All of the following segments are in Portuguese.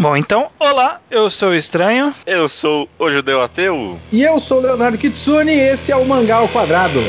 Bom, então, olá, eu sou o Estranho. Eu sou o Judeu Ateu. E eu sou o Leonardo Kitsune e esse é o Mangá ao Quadrado.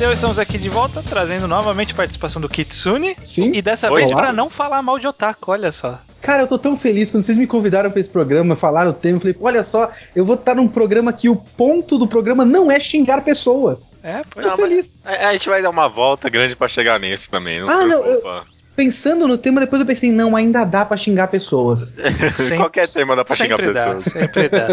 Ateu, estamos aqui de volta, trazendo novamente a participação do Kitsune. Sim. E dessa Oi, vez pra não falar mal de otaku, olha só. Cara, eu tô tão feliz quando vocês me convidaram pra esse programa, falaram o tema, eu falei, olha só, eu vou estar num programa que o ponto do programa não é xingar pessoas. É, pois Tô Não, feliz. A, a gente vai dar uma volta grande pra chegar nisso também. Não se Ah, não, preocupa. Pensando no tema, depois eu pensei, não, ainda dá pra xingar pessoas. Sempre- Qualquer tema dá pra xingar sempre dá, pessoas. sempre dá.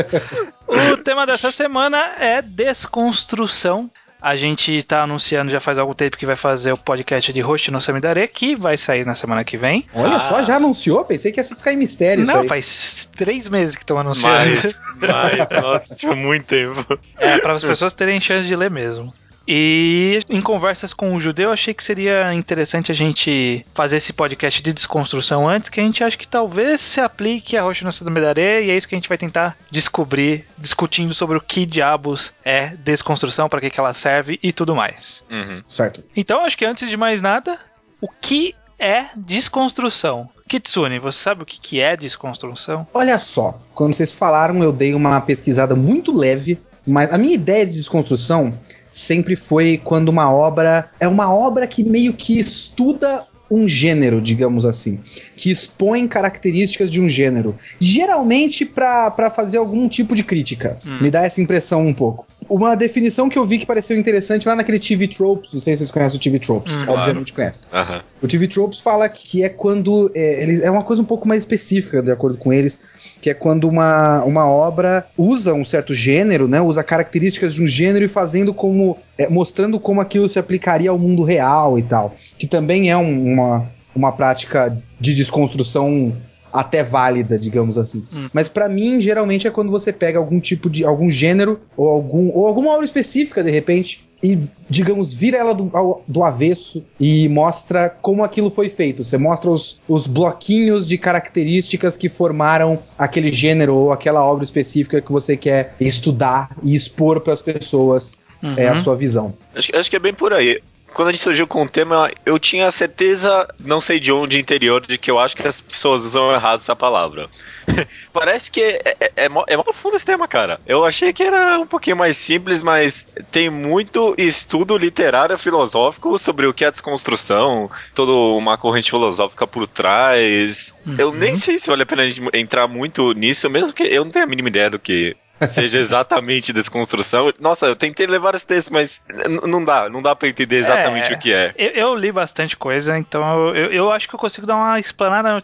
O tema dessa semana é desconstrução. A gente tá anunciando já faz algum tempo que vai fazer o podcast de Host no Samidare, que vai sair na semana que vem. Olha Ah. só, já anunciou? Pensei que ia ficar em mistério isso Não, aí. faz três meses que estão anunciando. Mas, mas, nossa, tipo, muito tempo. É, para as pessoas terem chance de ler mesmo. E em conversas com o judeu, achei que seria interessante a gente fazer esse podcast de desconstrução antes, que a gente acha que talvez se aplique a Rocha Nossa do Medaré, e é isso que a gente vai tentar descobrir, discutindo sobre o que diabos é desconstrução, para que, que ela serve e tudo mais. Uhum. Certo. Então, acho que antes de mais nada, o que é desconstrução? Kitsune, você sabe o que, que é desconstrução? Olha só, quando vocês falaram, eu dei uma pesquisada muito leve, mas a minha ideia de desconstrução sempre foi quando uma obra é uma obra que meio que estuda um gênero, digamos assim, que expõe características de um gênero, geralmente pra fazer algum tipo de crítica. Hum. Me dá essa impressão um pouco. Uma definição que eu vi que pareceu interessante lá naquele TV Tropes, não sei se vocês conhecem o TV Tropes, Hum, obviamente conhecem. Aham. O TV Tropes fala que é quando. É, eles, é uma coisa um pouco mais específica, de acordo com eles, que é quando uma, uma obra usa um certo gênero, né? Usa características de um gênero e fazendo como. é, mostrando como aquilo se aplicaria ao mundo real e tal. Que também é um- uma, uma prática de desconstrução até válida, digamos assim. Hum. Mas pra mim, geralmente é quando você pega algum tipo de. algum gênero, ou algum. ou alguma obra específica, de repente, e, digamos, vira ela do, ao- do avesso e mostra como aquilo foi feito. Você mostra os, os bloquinhos de características que formaram aquele gênero ou aquela obra específica que você quer estudar e expor para as pessoas Uhum. é, a sua visão. Acho, acho que é bem por aí. Quando a gente surgiu com o tema, eu tinha certeza, não sei de onde, interior, de que eu acho que as pessoas usam errado essa palavra. Parece que é, é, é, mó- é mó profundo esse tema, cara. Eu achei que era um pouquinho mais simples, mas tem muito estudo literário filosófico sobre o que é desconstrução, toda uma corrente filosófica por trás. Eu nem sei se vale a pena a gente entrar muito nisso, mesmo que eu não tenho a mínima ideia do que seja exatamente desconstrução. Nossa, eu tentei levar esse texto, mas não dá, não dá pra entender exatamente É. o que é. Eu, eu li bastante coisa, então eu, eu acho que eu consigo dar uma explanada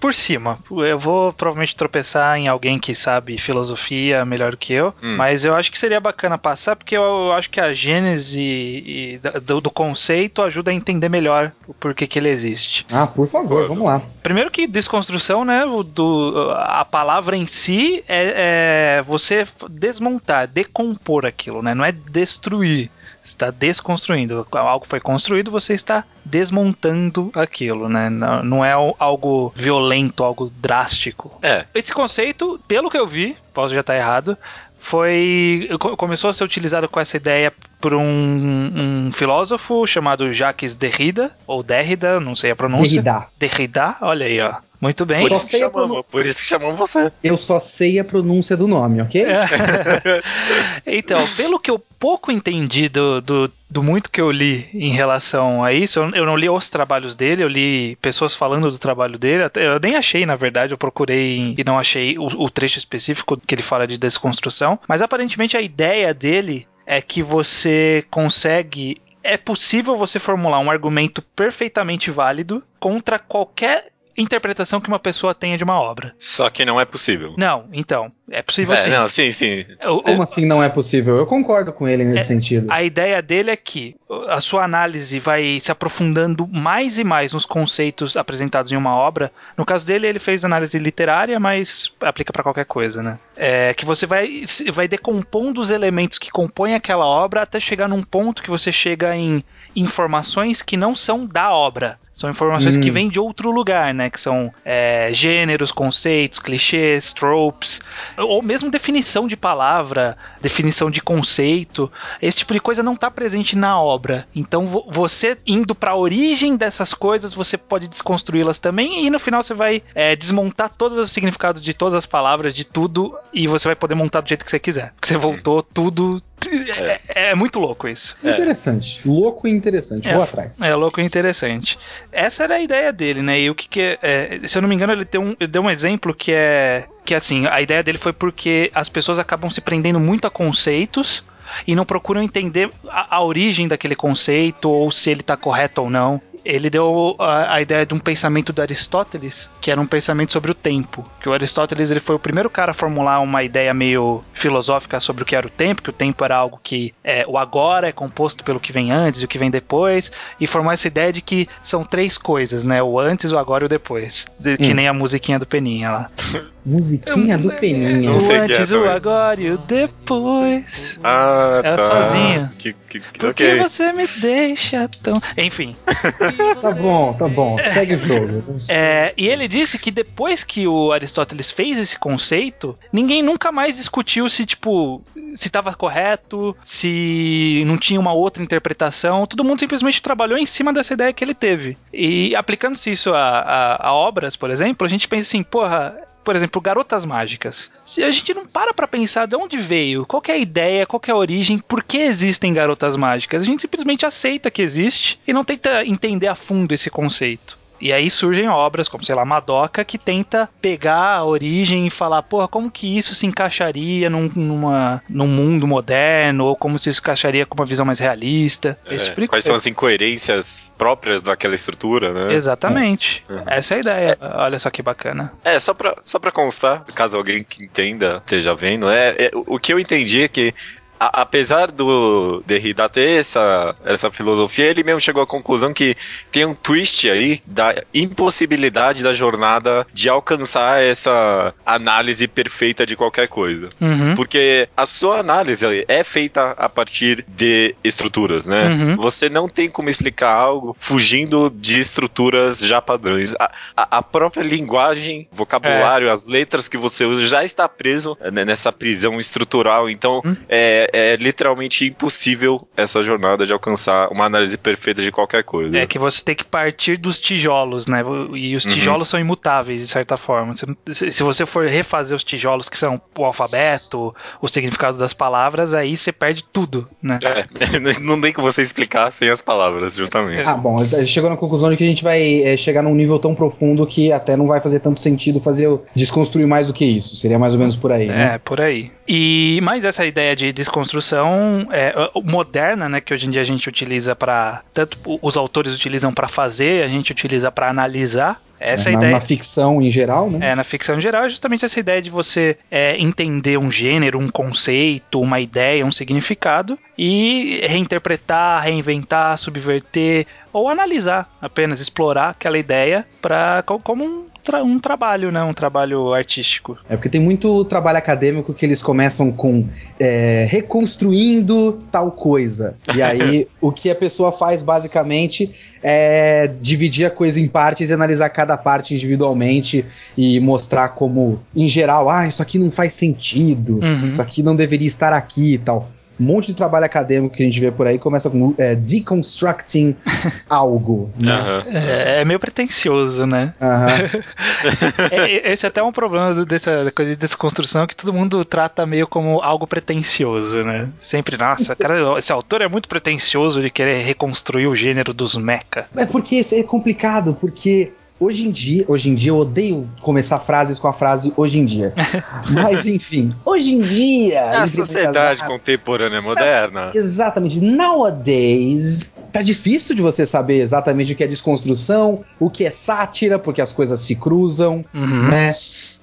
por cima. Eu vou provavelmente tropeçar em alguém que sabe filosofia melhor do que eu, Hum. mas eu acho que seria bacana passar, porque eu acho que a gênese e do, do conceito ajuda a entender melhor o porquê que ele existe. Ah, por favor, vamos lá. Primeiro que desconstrução, né? Do, a palavra em si é, é você desmontar, decompor aquilo, né? Não é destruir. Você está desconstruindo. Algo foi construído, você está desmontando aquilo, né? Não, não é algo violento, algo drástico. É, Esse conceito, pelo que eu vi, posso já estar errado, foi co- começou a ser utilizado com essa ideia por um, um filósofo chamado Jacques Derrida ou Derrida, não sei a pronúncia. Derrida. Derrida, olha aí, ó. Muito bem. por Só isso, que sei a chamamos, pronun- por isso que chamamos você. Eu só sei a pronúncia do nome, ok? É. então, pelo que eu pouco entendi do, do, do muito que eu li em relação a isso, eu, eu não li os trabalhos dele, eu li pessoas falando do trabalho dele, até- eu nem achei, na verdade, eu procurei e não achei o, o trecho específico que ele fala de desconstrução, mas aparentemente a ideia dele é que você consegue. É possível você formular um argumento perfeitamente válido contra qualquer interpretação que uma pessoa tenha de uma obra. Só que não é possível. Não, então, é possível É, sim. não, sim, sim. O- Como assim não é possível? Eu concordo com ele nesse sentido. A ideia dele é que a sua análise vai se aprofundando mais e mais nos conceitos apresentados em uma obra. No caso dele, ele fez análise literária, mas aplica para qualquer coisa, né? É que você vai, vai decompondo os elementos que compõem aquela obra até chegar num ponto que você chega em informações que não são da obra. São informações Hum. que vêm de outro lugar, né? Que são é, gêneros, conceitos, clichês, tropes, ou mesmo definição de palavra, definição de conceito. Esse tipo de coisa não está presente na obra. Então, vo- você indo para a origem dessas coisas, você pode desconstruí-las também, e no final você vai é, desmontar todos os significados de todas as palavras, de tudo, e você vai poder montar do jeito que você quiser. Porque você voltou tudo. É, é muito louco isso. É. Interessante. Louco e interessante. É. Vou atrás. É louco e interessante. Essa era a ideia dele, né? E o que, que é, é, Se eu não me engano, ele deu um, ele deu um exemplo que é. Que assim, a ideia dele foi porque as pessoas acabam se prendendo muito a conceitos e não procuram entender a, a origem daquele conceito ou se ele está correto ou não. Ele deu a, a ideia de um pensamento do Aristóteles, que era um pensamento sobre o tempo. Que o Aristóteles ele foi o primeiro cara a formular uma ideia meio filosófica sobre o que era o tempo, que o tempo era algo que é, o agora é composto pelo que vem antes e o que vem depois, e formou essa ideia de que são três coisas, né? O antes, o agora e o depois. De- Que Hum. nem a musiquinha do Peninha lá. Musiquinha do Peninha. O que é antes, o agora e o depois. Ah, É tá. sozinho. Que, que, que, Por que você me deixa tão. Enfim. Tá bom, tá bom. Segue o jogo. É, e ele disse que depois que o Aristóteles fez esse conceito, ninguém nunca mais discutiu se, tipo, se estava correto, se não tinha uma outra interpretação. Todo mundo simplesmente trabalhou em cima dessa ideia que ele teve. E aplicando-se isso a, a- a obras, por exemplo, a gente pensa assim, porra. Por exemplo, Garotas Mágicas. A gente não para pra pensar de onde veio, qual é a ideia, qual é a origem, por que existem garotas mágicas. A gente simplesmente aceita que existe e não tenta entender a fundo esse conceito. E aí surgem obras como, sei lá, Madoka, que tenta pegar a origem e falar, porra, como que isso se encaixaria num, numa, num mundo moderno, ou como se isso encaixaria com uma visão mais realista. É, esse tipo de quais coisa. são as incoerências próprias daquela estrutura, né? Exatamente. Uhum. Essa é a ideia. Olha só que bacana. É, só pra, só pra constar, caso alguém que entenda esteja vendo, é, é, o que eu entendi é que a- apesar do Derrida ter essa, essa filosofia, ele mesmo chegou à conclusão que tem um twist aí da impossibilidade da jornada de alcançar essa análise perfeita de qualquer coisa. Uhum. Porque a sua análise é feita a partir de estruturas, né? Uhum. Você não tem como explicar algo fugindo de estruturas já padrões. A, a- a própria linguagem, vocabulário, as letras que você usa já está preso né, nessa prisão estrutural. Então Hum. é, é literalmente impossível essa jornada de alcançar uma análise perfeita de qualquer coisa. É que você tem que partir dos tijolos, né? E os Uhum. tijolos são imutáveis, de certa forma. Se, se você for refazer os tijolos que são o alfabeto, os significados das palavras, aí você perde tudo, né? É, não tem como você explicar sem as palavras, justamente. Ah, bom, chegou na conclusão de que a gente vai é, chegar num nível tão profundo que até não vai fazer tanto sentido fazer o- desconstruir mais do que isso. Seria mais ou menos por aí, né? É, por aí. E mais essa ideia de desconstrução é, uh, moderna, né, que hoje em dia a gente utiliza para tanto os autores utilizam para fazer, a gente utiliza para analisar. Essa na, ideia na ficção em geral, né? É, na ficção em geral é justamente essa ideia de você é, entender um gênero, um conceito, uma ideia, um significado e reinterpretar, reinventar, subverter ou analisar, apenas explorar aquela ideia para como um, um trabalho, né, um trabalho artístico. É porque tem muito trabalho acadêmico que eles começam com é, reconstruindo tal coisa. E aí o que a pessoa faz basicamente é dividir a coisa em partes e analisar cada parte individualmente e mostrar como, em geral, ah, isso aqui não faz sentido, Uhum. isso aqui não deveria estar aqui e tal. Um monte de trabalho acadêmico que a gente vê por aí começa com é, deconstructing algo. Né? Aham. É, é meio pretencioso, né? Aham. É, esse é até um problema dessa coisa de desconstrução que todo mundo trata meio como algo pretencioso, né? Sempre, nossa, cara, esse autor é muito pretencioso de querer reconstruir o gênero dos mecha. É porque isso é complicado, porque hoje em dia, hoje em dia eu odeio começar frases com a frase hoje em dia. Mas enfim, hoje em dia, É a sociedade contemporânea moderna. Exatamente. Nowadays, tá difícil de você saber exatamente o que é desconstrução, o que é sátira, porque as coisas se cruzam, Uhum. né?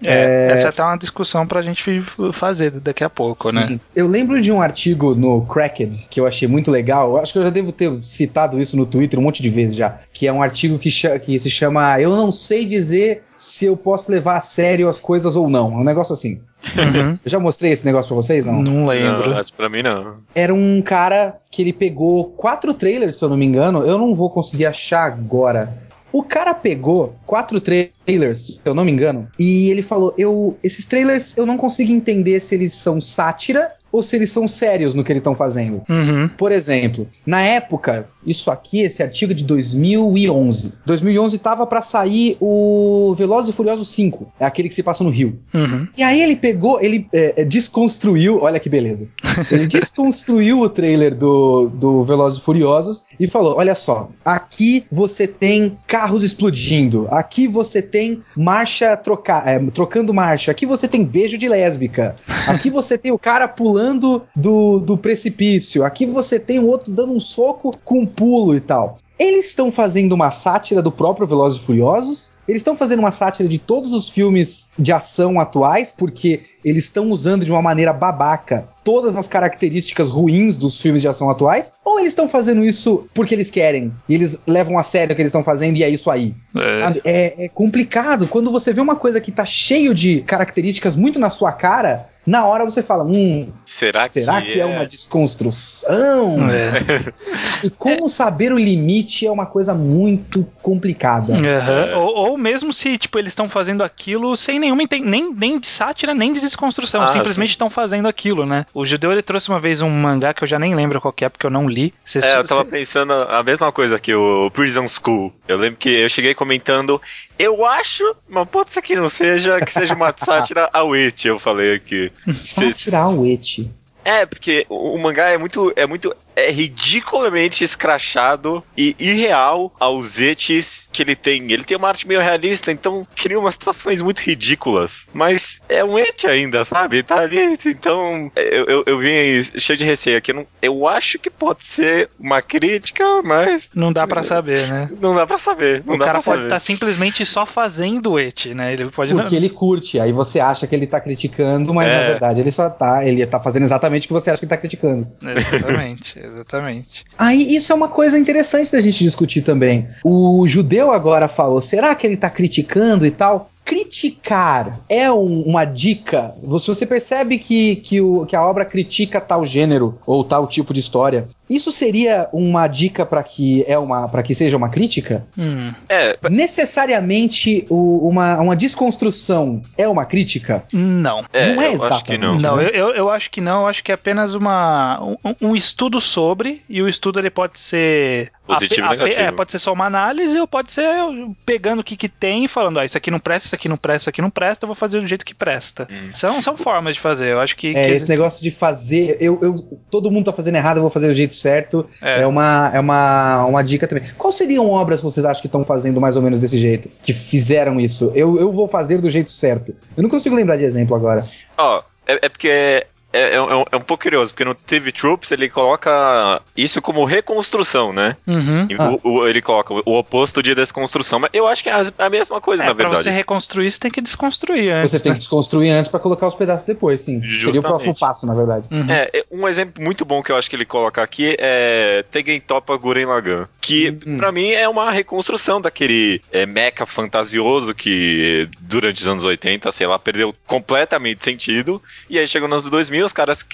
É, essa é até uma discussão pra gente fazer daqui a pouco, né? Sim. né? Eu lembro de um artigo no Cracked que eu achei muito legal. Acho que eu já devo ter citado isso no Twitter um monte de vezes já. Que é um artigo que, que se chama Eu não sei dizer se eu posso levar a sério as coisas ou não. Um negócio assim. Uhum. Eu já mostrei esse negócio pra vocês, não? Não lembro. Não, mas pra mim não. Era um cara que ele pegou quatro trailers, se eu não me engano. Eu não vou conseguir achar agora. O cara pegou quatro trailers, se eu não me engano, e ele falou: "Eu esses trailers eu não consigo entender se eles são sátira ou se eles são sérios no que eles estão fazendo. Uhum. Por exemplo, na época, isso aqui, esse artigo é de 2011. 2011 tava para sair o Velozes e Furiosos 5, é aquele que se passa no Rio. Uhum. E aí ele pegou, ele é, é desconstruiu, olha que beleza. Ele desconstruiu o trailer do, do Velozes e Furiosos e falou: olha só, aqui você tem carros explodindo, aqui você tem marcha trocar, é, trocando marcha, aqui você tem beijo de lésbica, aqui você tem o cara pulando do, do precipício. Aqui você tem o outro dando um soco com pulo e tal. Eles estão fazendo uma sátira do próprio Velozes e Furiosos. Eles estão fazendo uma sátira de todos os filmes de ação atuais, porque eles estão usando de uma maneira babaca todas as características ruins dos filmes de ação atuais, ou eles estão fazendo isso porque eles querem e eles levam a sério o que eles estão fazendo e é isso aí. É. é. É, complicado quando você vê uma coisa que tá cheio de características muito na sua cara na hora você fala, hum, será que, será que é? é? uma desconstrução? É. E como é. saber o limite é uma coisa muito complicada. Uhum. Ou, ou, mesmo se tipo eles estão fazendo aquilo sem nenhuma nem, nem de sátira nem de desconstrução, ah, simplesmente estão fazendo aquilo, né? O judeu ele trouxe uma vez um mangá que eu já nem lembro qual é porque eu não li. Cê, é, eu tava cê... pensando a mesma coisa que o Prison School. Eu lembro que eu cheguei comentando, eu acho, mas pode ser que não seja, que seja uma sátira ao It, eu falei aqui. Sátira ao It. É, porque o, o, mangá é muito, é muito é ridiculamente escrachado e irreal aos etes que ele tem. Ele tem uma arte meio realista, então cria umas situações muito ridículas. Mas é um et ainda, sabe? Tá ali. Então eu, eu, eu vim cheio de receio aqui. Eu, eu acho que pode ser uma crítica, mas. Não dá para saber, né? Não dá para saber. o cara pode estar tá simplesmente só fazendo o et, né? Ele pode. Porque não... ele curte. Aí você acha que ele tá criticando, mas é. na verdade ele só tá. Ele tá fazendo exatamente o que você acha que ele tá criticando. Exatamente. Exatamente. Aí isso é uma coisa interessante da gente discutir também. O judeu agora falou: será que ele tá criticando e tal? criticar é um, uma dica. Se você percebe que, que, o, que a obra critica tal gênero ou tal tipo de história, isso seria uma dica para que é uma para que seja uma crítica? Hum. É. Necessariamente o, uma, uma desconstrução é uma crítica? Não. É, não é exatamente. não, não né? eu, eu acho que não. Eu acho que é apenas uma, um, um estudo sobre e o estudo ele pode ser Positivo a, negativo. É, pode ser só uma análise ou pode ser pegando o que, que tem e falando, ah, isso aqui não presta, isso aqui não presta, isso aqui não presta, eu vou fazer do jeito que presta. Hum. São, são formas de fazer, eu acho que... É, que... esse negócio de fazer, eu, eu, todo mundo tá fazendo errado, eu vou fazer do jeito certo, é, é uma, é uma, uma dica também. Quais seriam obras que vocês acham que estão fazendo mais ou menos desse jeito? Que fizeram isso? Eu, eu vou fazer do jeito certo. Eu não consigo lembrar de exemplo agora. Ó, oh, é, é porque é, é, é, um, é, um pouco curioso, porque no TV Troops ele coloca isso como reconstrução, né? Uhum. Ah. O, o, ele coloca o oposto de desconstrução, mas eu acho que é a, mesma coisa, é, na verdade. Pra você reconstruir, você tem que desconstruir antes. Você tem né? que desconstruir antes para colocar os pedaços depois, sim. Justamente. Seria o próximo passo, na verdade. Uhum. É, um exemplo muito bom que eu acho que ele coloca aqui é Tegen Topa Guren Lagan, que uhum. para mim é uma reconstrução daquele é, mecha fantasioso que durante os anos 80, sei lá, perdeu completamente sentido, e aí chegou nos 2000 os caras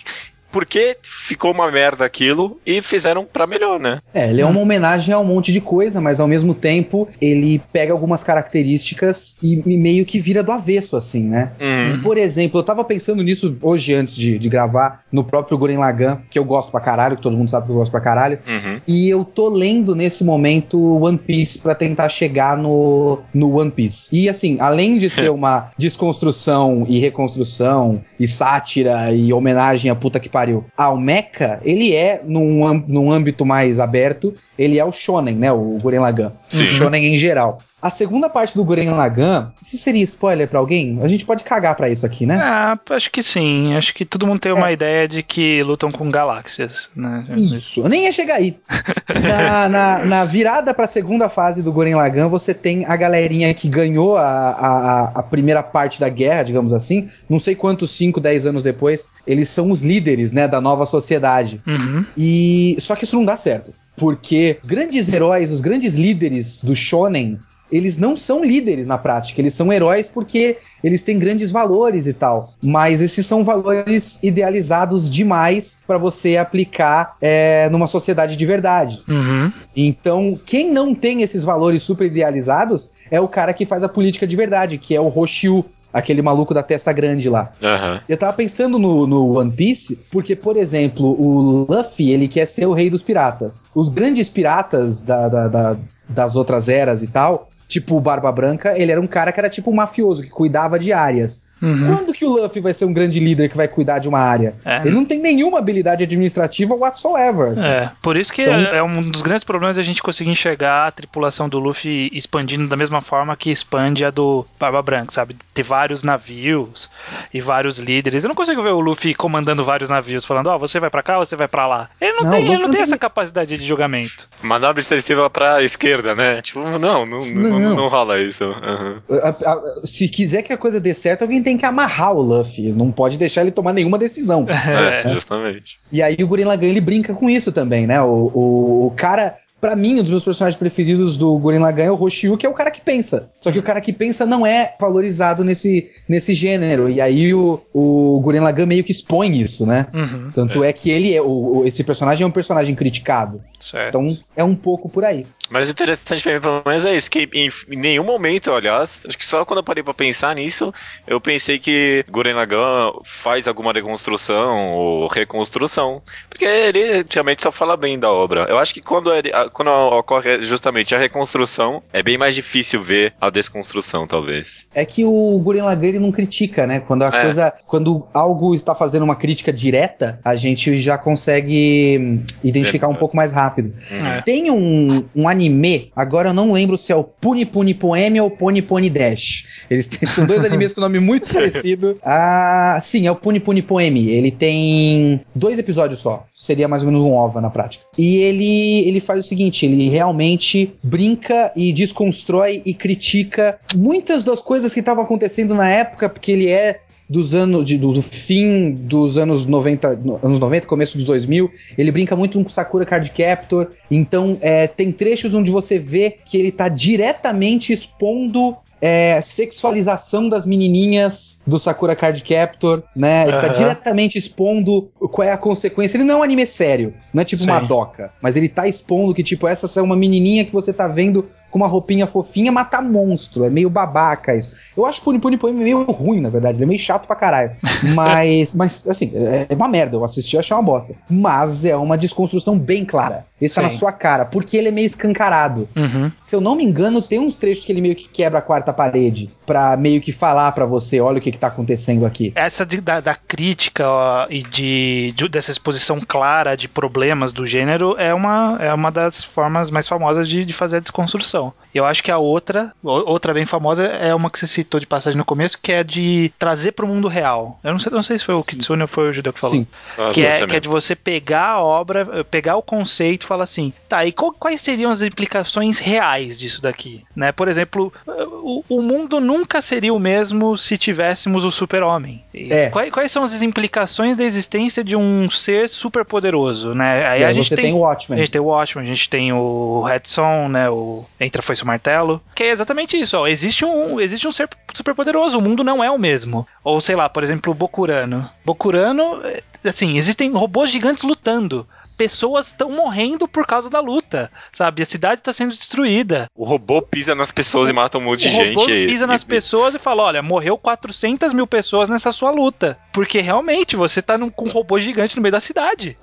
porque ficou uma merda aquilo e fizeram para melhor, né? É, ele é uma homenagem a um monte de coisa, mas ao mesmo tempo ele pega algumas características e, meio que vira do avesso, assim, né? Uhum. Por exemplo, eu tava pensando nisso hoje antes de, de gravar, no próprio Guren Lagan, que eu gosto pra caralho, que todo mundo sabe que eu gosto pra caralho. Uhum. E eu tô lendo nesse momento One Piece para tentar chegar no, no One Piece. E assim, além de ser uma desconstrução e reconstrução e sátira e homenagem a puta que pariu, ao mecha, ele é, num, num âmbito mais aberto, ele é o shonen, né? O Guren Lagann. Sim. O shonen em geral. A segunda parte do Guren Lagann, isso seria spoiler pra alguém? A gente pode cagar pra isso aqui, né? Ah, acho que sim. Acho que todo mundo tem uma ideia de que lutam com galáxias, né? Isso, eu nem ia chegar aí. na, na, na virada pra segunda fase do Guren Lagann, você tem a galerinha que ganhou a, a, a primeira parte da guerra, digamos assim. Não sei quantos, 5, 10 anos depois, eles são os líderes, né, da nova sociedade. Uhum. E só que isso não dá certo, porque os grandes heróis, os grandes líderes do shonen, eles não são líderes na prática, eles são heróis porque eles têm grandes valores e tal. Mas esses são valores idealizados demais para você aplicar é, numa sociedade de verdade. Uhum. Então, quem não tem esses valores super idealizados é o cara que faz a política de verdade, que é o Roshiu, aquele maluco da testa grande lá. Aham. Eu tava pensando no, no One Piece, porque, por exemplo, o Luffy, ele quer ser o rei dos piratas. Os grandes piratas da, da- da- das outras eras e tal, tipo o Barba Branca, ele era um cara que era tipo um mafioso, que cuidava de áreas. Uhum. Quando que o Luffy vai ser um grande líder que vai cuidar de uma área? É. Ele não tem nenhuma habilidade administrativa whatsoever. assim. É, por isso que Então- é, é um dos grandes problemas a gente conseguir enxergar a tripulação do Luffy expandindo da mesma forma que expande a do Barba Branca, sabe? Ter vários navios e vários líderes. Eu não consigo ver o Luffy comandando vários navios, falando, ó, você vai pra cá, você vai pra lá. Ele não, Não, tem, ele não não tem tem- essa capacidade de julgamento. Manobra extensiva pra esquerda, né? Tipo, não, não, não, Não. não, não rola isso. A- se quiser que a coisa dê certo, alguém tem que amarrar o Luffy. Não pode deixar ele tomar nenhuma decisão. É, justamente. E aí o Gurren Lagann ele brinca com isso também, né? O, o, o cara, pra mim, um dos meus personagens preferidos do Gurren Lagann é o Roshiu, que é o cara que pensa. Só que o cara que pensa não é valorizado nesse, nesse gênero. E aí o, o Gurren Lagann meio que expõe isso, né? Uhum, Tanto é, que ele é o, o- esse personagem é um personagem criticado. certo. Então é um pouco por aí. Mas o interessante pra mim, pelo menos, é isso, que em, em nenhum momento, aliás, acho que só quando eu parei pra pensar nisso, eu pensei que Guren Lagann faz alguma reconstrução ou reconstrução, porque ele realmente só fala bem da obra. Eu acho que quando, ele- quando ocorre justamente a reconstrução, é bem mais difícil ver a desconstrução, talvez. É que o Gurren Lagann ele não critica, né? Quando a É. coisa, quando algo está fazendo uma crítica direta, a gente já consegue hum, identificar um pouco mais rápido. É. Tem um, um anime, agora eu não lembro se é o Puni Puni Poeme ou Puni Puni Dash. Eles têm- são dois animes com nome muito parecido. Ah, sim, é o Puni Puni Poeme. Ele tem dois episódios só. Seria mais ou menos um OVA na prática. E ele, ele faz o seguinte: ele realmente brinca e desconstrói e critica muitas das coisas que estavam acontecendo na época, porque ele é dos anos de- do, do fim dos anos 90, no- anos 90, começo dos 2000, ele brinca muito com Sakura Card Captor. Então, é, tem trechos onde você vê que ele tá diretamente expondo é, sexualização das menininhas do Sakura Card Captor, né? Ele tá Aham. diretamente expondo qual é a consequência. Ele não é um anime sério, não é tipo uma Sim. doca, mas ele tá expondo que, tipo, essa é uma menininha que você tá vendo com uma roupinha fofinha matar monstro. É meio babaca isso. Eu acho Puni Puni Poeme meio ruim, na verdade. Ele é meio chato pra caralho. Mas, mas assim, é é uma merda. Eu assisti e achei uma bosta. Mas é uma desconstrução bem clara. Esse tá Sim. na sua cara, porque ele é meio escancarado. Uhum. Se eu não me engano, tem uns trechos que ele meio que quebra a quarta parede pra meio que falar pra você, olha o que que tá acontecendo aqui. Essa de- da, da crítica ó, e de, de- dessa exposição clara de problemas do gênero é uma, é uma das formas mais famosas de, de fazer a desconstrução. Eu acho que a outra, o- outra bem famosa, é uma que você citou de passagem no começo, que é de trazer pro mundo real. Eu não sei, não sei se foi o Sim. Kitsune ou foi o Judeu que falou. Sim. Ah, Que é, que é de você pegar a obra, pegar o conceito e falar assim, tá, e qual- quais seriam as implicações reais disso daqui? Né? Por exemplo, o, o mundo nunca seria o mesmo se tivéssemos o super-homem. E É. Quais, quais são as implicações da existência de um ser super poderoso, né? Aí E a aí gente você tem, o a Watchmen. gente tem o Watchmen, a gente tem o Redson, né? O Entra Foi o Martelo. Que é exatamente isso, ó. Existe um, existe um ser super poderoso, o mundo não é o mesmo. Ou sei lá, por exemplo, o Bokurano. Bokurano, é, assim, existem robôs gigantes lutando. Pessoas estão morrendo por causa da luta, sabe? A cidade está sendo destruída. O robô pisa nas pessoas e mata um monte O de robô gente. pisa e- nas e- pessoas e fala: olha, morreu 400 mil pessoas nessa sua luta. Porque realmente você tá num, com um robô gigante no meio da cidade.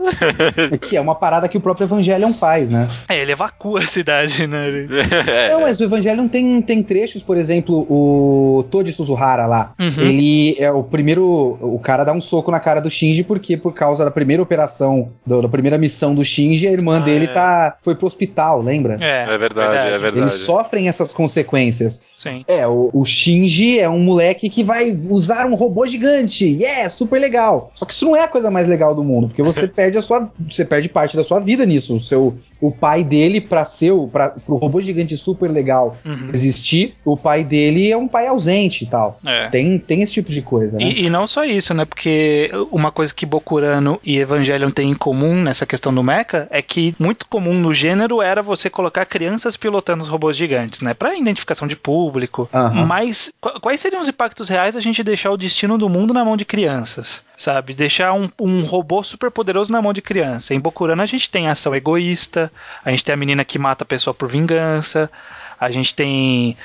Que é uma parada que o próprio Evangelion faz, né? É, ele evacua a cidade, né? É, Não, mas o Evangelion tem, tem trechos, por exemplo, o Toji Suzuhara lá. Uhum. Ele é o primeiro. O cara dá um soco na cara do Shinji, porque por causa da primeira operação, do- da primeira missão do Shinji, a irmã Ah, dele é. tá, foi pro hospital, lembra? É, É verdade, é verdade. Eles sofrem essas consequências. Sim. É, o, o Shinji é um moleque que vai usar um robô gigante. Yeah, super legal. Só que isso não é a coisa mais legal do mundo, porque você perde a sua, você perde parte da sua vida nisso. O seu, o pai dele para ser o para pro robô gigante super legal Uhum. existir, o pai dele é um pai ausente e tal. É. Tem, tem esse tipo de coisa, né? E, e não só isso, né? Porque uma coisa que Bokurano e Evangelion têm em comum nessa questão do mecha é que muito comum no gênero era você colocar crianças pilotando os robôs gigantes, né? Pra identificação de público. Aham. Mas qu- quais seriam os impactos reais da gente deixar o destino do mundo na mão de crianças? Sabe? Deixar um, um robô super poderoso na mão de criança. Em Bokurano a gente tem ação egoísta, a gente tem a menina que mata a pessoa por vingança. A gente tem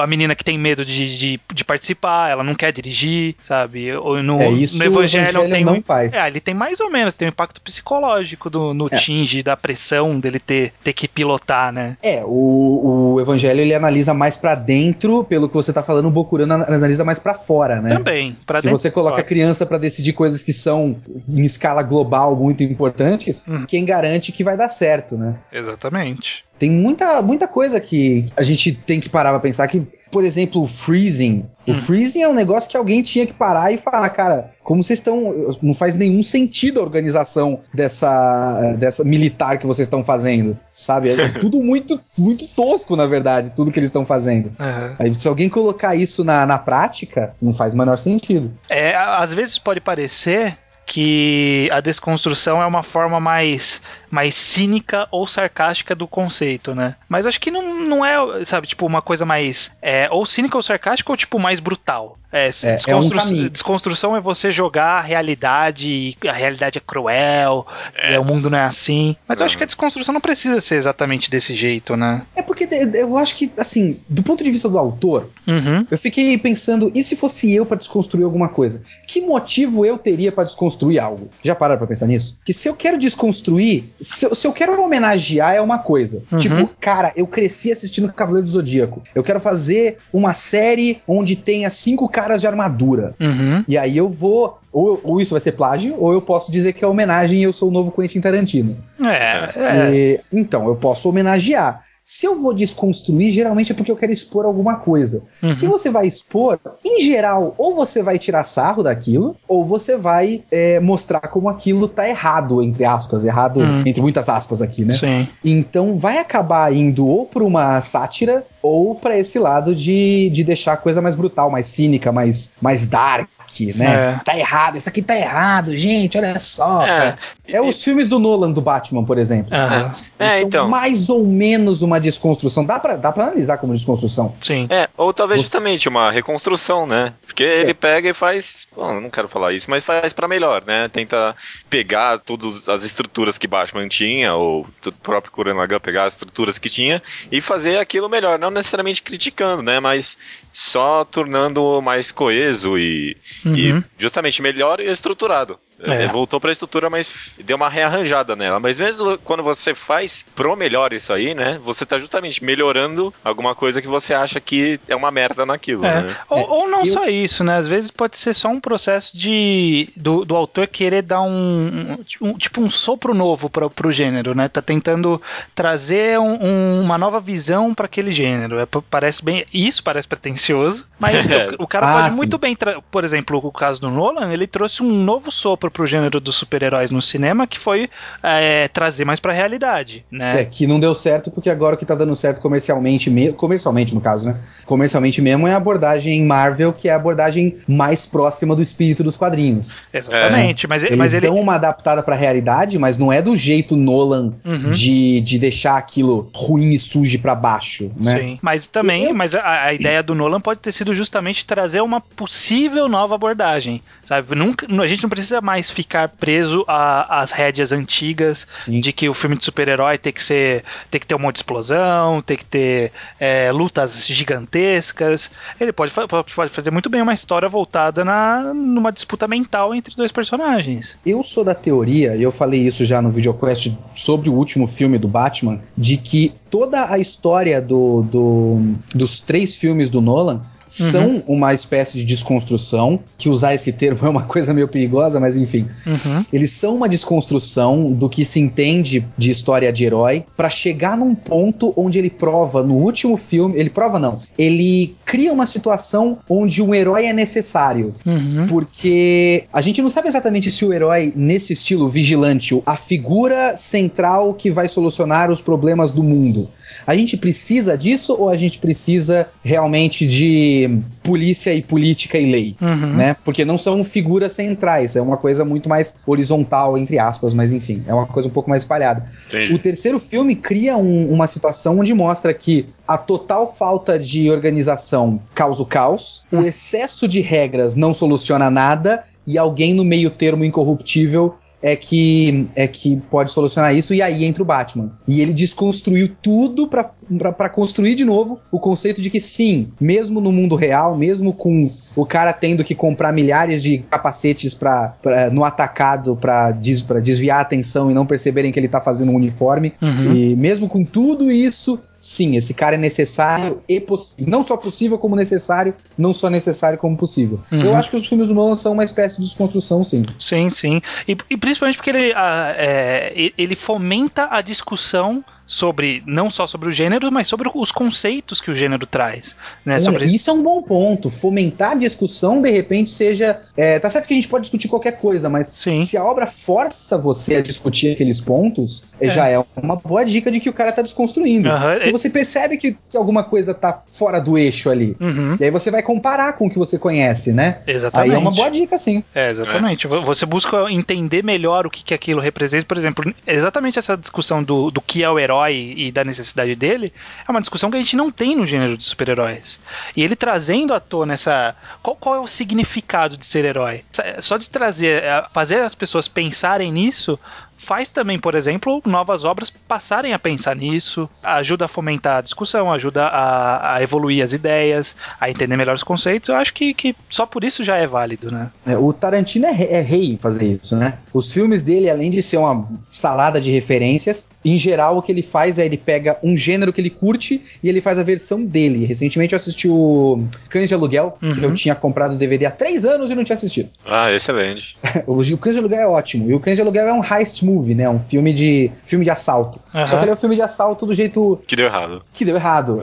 a menina que tem medo de, de, de participar, ela não quer dirigir, sabe? Ou No, É, isso no Evangelho tem não faz. É, ele tem mais ou menos, tem um impacto psicológico do, no É. Shinji, da pressão dele ter, ter que pilotar, né? É, o, o Evangelho ele analisa mais pra dentro, pelo que você tá falando, o Bokurano ana- analisa mais pra fora, né? Também. Pra Se dentro- você coloca a criança pra decidir coisas que são em escala global muito importantes, Uhum. quem garante que vai dar certo, né? Exatamente. Tem muita, muita coisa que a gente tem que parar pra pensar que, por exemplo, o freezing. O Hum. freezing é um negócio que alguém tinha que parar e falar, cara, como vocês estão. Não faz nenhum sentido a organização dessa, dessa militar que vocês estão fazendo. Sabe? É tudo muito, muito tosco, na verdade, tudo que eles estão fazendo. Aham. Aí, se alguém colocar isso na, na prática, não faz o menor sentido. É, às vezes pode parecer que a desconstrução é uma forma mais, mais cínica ou sarcástica do conceito, né? Mas acho que não, não é, sabe, tipo, uma coisa mais. É, ou cínica ou sarcástica ou, tipo, mais brutal. É, É, desconstru- é um desconstrução é você jogar a realidade, e a realidade é cruel, e o mundo não é assim. Mas eu acho Uhum. que a desconstrução não precisa ser exatamente desse jeito, né? É porque eu acho que, assim, do ponto de vista do autor, Uhum. eu fiquei pensando, e se fosse eu pra desconstruir alguma coisa? Que motivo eu teria pra desconstruir algo? Já pararam pra pensar nisso? Que se eu quero desconstruir, se eu, se eu quero homenagear é uma coisa. Uhum. Tipo, cara, eu cresci assistindo Cavaleiro do Zodíaco. Eu quero fazer uma série onde tenha cinco caras de armadura. Uhum. E aí eu vou. Ou, ou isso vai ser plágio, ou eu posso dizer que é homenagem e eu sou o novo Quentin Tarantino. É, é. E, então, eu posso homenagear. Se eu vou desconstruir, geralmente é porque eu quero expor alguma coisa. Uhum. Se você vai expor, em geral, ou você vai tirar sarro daquilo, ou você vai é, mostrar como aquilo tá errado, entre aspas, errado Hum. entre muitas aspas aqui, né? Sim. Então vai acabar indo ou pra uma sátira, ou pra esse lado de, de deixar a coisa mais brutal, mais cínica, mais, mais dark, né? É. Tá errado, isso aqui tá errado, gente, olha só. É. É os filmes do Nolan do Batman, por exemplo. Aham. É, então. mais ou menos uma desconstrução. Dá pra, dá pra analisar como desconstrução. Sim. É, ou talvez Você- justamente uma reconstrução, né? Porque ele pega e faz. Bom, eu não quero falar isso, mas faz pra melhor, né? Tenta pegar todas as estruturas que Batman tinha, ou o próprio Kuranaga pegar as estruturas que tinha e fazer aquilo melhor. Não necessariamente criticando, né? Mas só tornando mais coeso e, e Uhum. justamente melhor e estruturado. É. Ele voltou pra estrutura, mas deu uma rearranjada nela. Mas mesmo quando você faz pro melhor isso aí, né? Você tá justamente melhorando alguma coisa que você acha que é uma merda naquilo, É. né? Ou, É, ou não eu- só isso, né? Às vezes pode ser só um processo de do, do autor querer dar um, um- tipo um sopro novo para pro gênero, né? Tá tentando trazer um- um- uma nova visão para aquele gênero. É, parece bem, isso parece pretensioso, mas É. o, o cara Ah, pode sim. muito bem, tra- por exemplo, o caso do Nolan, ele trouxe um novo sopro pro gênero dos super-heróis no cinema, que foi é, trazer mais pra realidade, né? É, que não deu certo, porque agora o que tá dando certo comercialmente, me comercialmente no caso, né? Comercialmente mesmo é a abordagem Marvel, que é a abordagem mais próxima do espírito dos quadrinhos. Exatamente, mas, Eles mas ele dão uma adaptada pra realidade, mas não é do jeito Nolan Uhum. de, de deixar aquilo ruim e sujo pra baixo, né? Sim, mas também, Eu- mas a, a ideia do Nolan pode ter sido justamente trazer uma possível nova abordagem, sabe? Nunca, a gente não precisa mais ficar preso às rédeas antigas Sim. de que o filme de super-herói tem que ser, tem que ter um monte de explosão, tem que ter é, lutas gigantescas. Ele pode pode fazer muito bem uma história voltada na, numa disputa mental entre dois personagens. Eu sou da teoria, e eu falei isso já no VideoQuest sobre o último filme do Batman, de que toda a história do, do- dos três filmes do Nolan são uma espécie de desconstrução, que usar esse termo é uma coisa meio perigosa, mas enfim. Uhum. Eles são uma desconstrução do que se entende de história de herói pra chegar num ponto onde ele prova no último filme, ele prova não, ele cria uma situação onde um herói é necessário. Uhum. Porque a gente não sabe exatamente se o herói, nesse estilo vigilante, a figura central que vai solucionar os problemas do mundo. A gente precisa disso ou a gente precisa realmente de polícia e política e lei? Uhum. Né? Porque não são figuras centrais, é uma coisa muito mais horizontal, entre aspas, mas enfim, é uma coisa um pouco mais espalhada. Entendi. O terceiro filme cria um- uma situação onde mostra que a total falta de organização causa o caos, o excesso de regras não soluciona nada e alguém no meio termo incorruptível é que é que pode solucionar isso e aí entra o Batman. E ele desconstruiu tudo pra construir de novo o conceito de que sim, mesmo no mundo real, mesmo com o cara tendo que comprar milhares de capacetes pra, pra- no atacado pra des- pra desviar a atenção e não perceberem que ele tá fazendo um uniforme, Uhum. e mesmo com tudo isso, sim, esse cara é necessário e possível. Não só possível como necessário, não só necessário como possível. Uhum. Eu acho que os filmes do Nolan são uma espécie de desconstrução, sim. Sim, sim. E, e principalmente porque ele, ah, é, ele fomenta a discussão sobre, não só sobre o gênero, mas sobre os conceitos que o gênero traz. Né? Olha, sobre... Isso é um bom ponto. Fomentar a discussão, de repente, seja. é, tá certo que a gente pode discutir qualquer coisa, mas Sim. se a obra força você a discutir aqueles pontos, é, É. já é uma boa dica de que o cara tá desconstruindo. Porque é- você percebe que, que alguma coisa tá fora do eixo ali. Uhum, E aí você vai comparar com o que você conhece, né? exatamente. Aí é uma boa dica, sim. É, exatamente. Você busca entender melhor o que, que aquilo representa. Por exemplo, exatamente essa discussão do, do que é o herói e da necessidade dele é uma discussão que a gente não tem no gênero de super-heróis. E ele trazendo à tona essa. Qual, qual é o significado de ser herói? Só de trazer, fazer as pessoas pensarem nisso. Faz também, por exemplo, novas obras passarem a pensar nisso, ajuda a fomentar a discussão, ajuda a, a evoluir as ideias, a entender melhor os conceitos. Eu acho que, que só por isso já é válido, né? É, o Tarantino é, re- é rei em fazer isso, né? Os filmes dele, além de ser uma salada de referências, em geral o que ele faz é ele pega um gênero que ele curte e ele faz a versão dele. Recentemente eu assisti o Cães de Aluguel, que Uhum. eu tinha comprado o DVD há três anos e não tinha assistido. Ah, excelente. O o Cães de Aluguel é ótimo. E o Cães de Aluguel é um heist movie, né? Um filme de filme de assalto. Só que ele é um filme de assalto do jeito Que deu errado. que deu errado.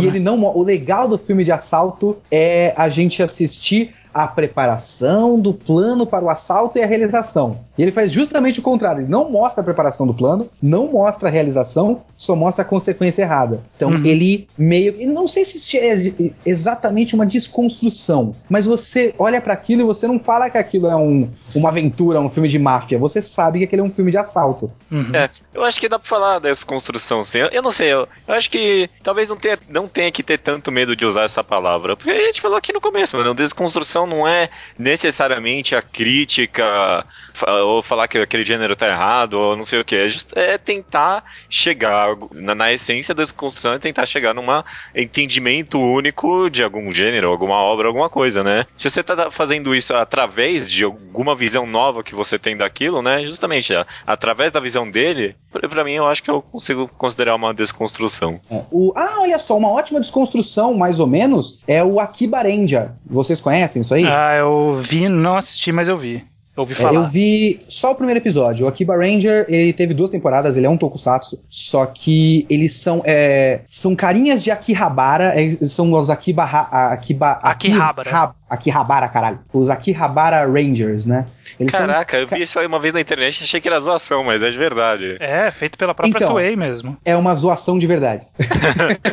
E ele não. O legal do filme de assalto é a gente assistir a preparação do plano para o assalto e a realização. E ele faz justamente o contrário. Ele não mostra a preparação do plano, não mostra a realização, só mostra a consequência errada. Então Uhum. ele meio. eu Não sei se é exatamente uma desconstrução, mas você olha para aquilo e você não fala que aquilo é um, uma aventura, um filme de máfia. Você sabe que aquele é um filme de assalto. Uhum. É, eu acho que dá pra falar dessa construção, sim. Eu, eu não sei, eu, eu acho que talvez não tenha, não tenha que ter tanto medo de usar essa palavra. Porque a gente falou aqui no começo, mano, desconstrução não é necessariamente a crítica ou falar que aquele gênero tá errado ou não sei o que. É, é tentar chegar na, na essência da desconstrução é tentar chegar num entendimento único de algum gênero, alguma obra, alguma coisa, né? Se você tá fazendo isso através de alguma visão nova que você tem daquilo, né? Justamente, através da visão dele, pra mim eu acho que eu consigo considerar uma desconstrução. É, o, ah, olha só, uma ótima desconstrução, mais ou menos, é o Akiba Ranger. Vocês conhecem isso aí? Ah, eu vi, não assisti, mas eu vi. Eu ouvi É, falar. eu vi só o primeiro episódio. O Akiba Ranger, ele teve duas temporadas, ele é um tokusatsu, só que eles são é, são carinhas de Akihabara, é, são os Akiba Akiba Akihabara. Akihab- Akihabara, caralho. Os Akihabara Rangers, né? Eles são- Caraca, eu vi isso aí uma vez na internet e achei que era zoação, mas é de verdade. É, feito pela própria Então. Toei mesmo. é uma zoação de verdade.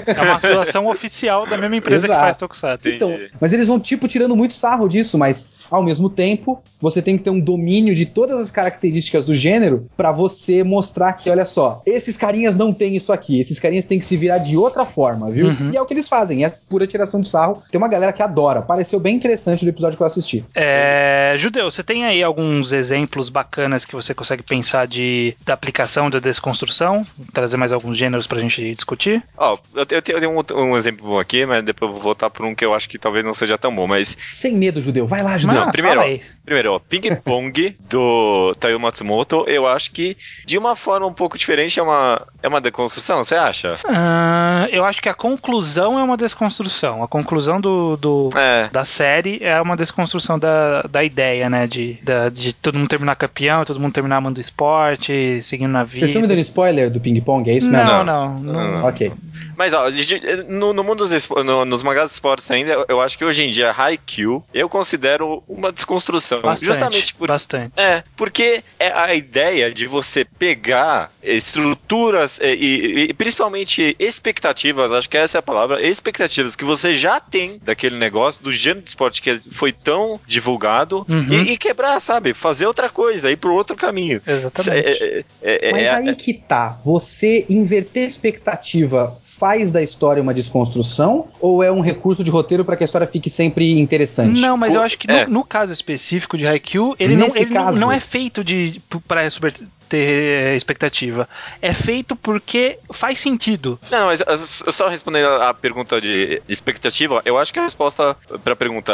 É uma associação oficial da mesma empresa Exato. que faz Tokusatsu. Então, mas eles vão, tipo, tirando muito sarro disso, mas ao mesmo tempo, você tem que ter um domínio de todas as características do gênero pra você mostrar que, olha só, esses carinhas não têm isso aqui, esses carinhas têm que se virar de outra forma, viu? Uhum. E é o que eles fazem, é pura tiração de sarro. Tem uma galera que adora, pareceu bem interessante do episódio que eu assisti. É, Judeu, você tem aí alguns exemplos bacanas que você consegue pensar de da aplicação da desconstrução? Trazer mais alguns gêneros pra gente discutir? Ó, eu, eu tenho, eu tenho um, um exemplo bom aqui, mas depois eu vou voltar por um que eu acho que talvez não seja tão bom, mas Sem medo, judeu. Vai lá, judeu. Não, primeiro, aí. Primeiro, ó, Ping Pong do Taiyo Matsumoto, eu acho que de uma forma um pouco diferente é uma, é uma deconstrução, você acha? Ah, eu acho que a conclusão é uma desconstrução. A conclusão do, do- É. da série é uma desconstrução da, da ideia, né? De, da- de todo mundo terminar campeão, todo mundo terminar amando o esporte, seguindo na vida. Vocês estão me dando spoiler do ping-pong? É isso mesmo? Não, Não. não. não. Não. Ok. Mas, ó, no, no mundo dos no- nos mangás de esportes ainda, eu, eu acho que hoje em dia Haikyuu eu considero uma desconstrução. Bastante, Justamente por. bastante. É, porque é a ideia de você pegar estruturas e, e- e principalmente expectativas, acho que essa é a palavra, expectativas que você já tem daquele negócio, do gênero de esporte que foi tão divulgado, Uhum. e, e quebrar, sabe? Fazer outra coisa, ir pro outro caminho. Exatamente. É, é- é- Mas é- aí que tá. Você inverter expectativa faz da história uma desconstrução ou é um recurso de roteiro para que a história fique sempre interessante? Não, mas eu acho que no, É. no caso específico de Haikyuu, ele, não, ele não, caso- não é feito de para ter expectativa. É feito porque faz sentido. Não, não, mas eu só respondendo a a pergunta de expectativa, eu acho que a resposta pra pergunta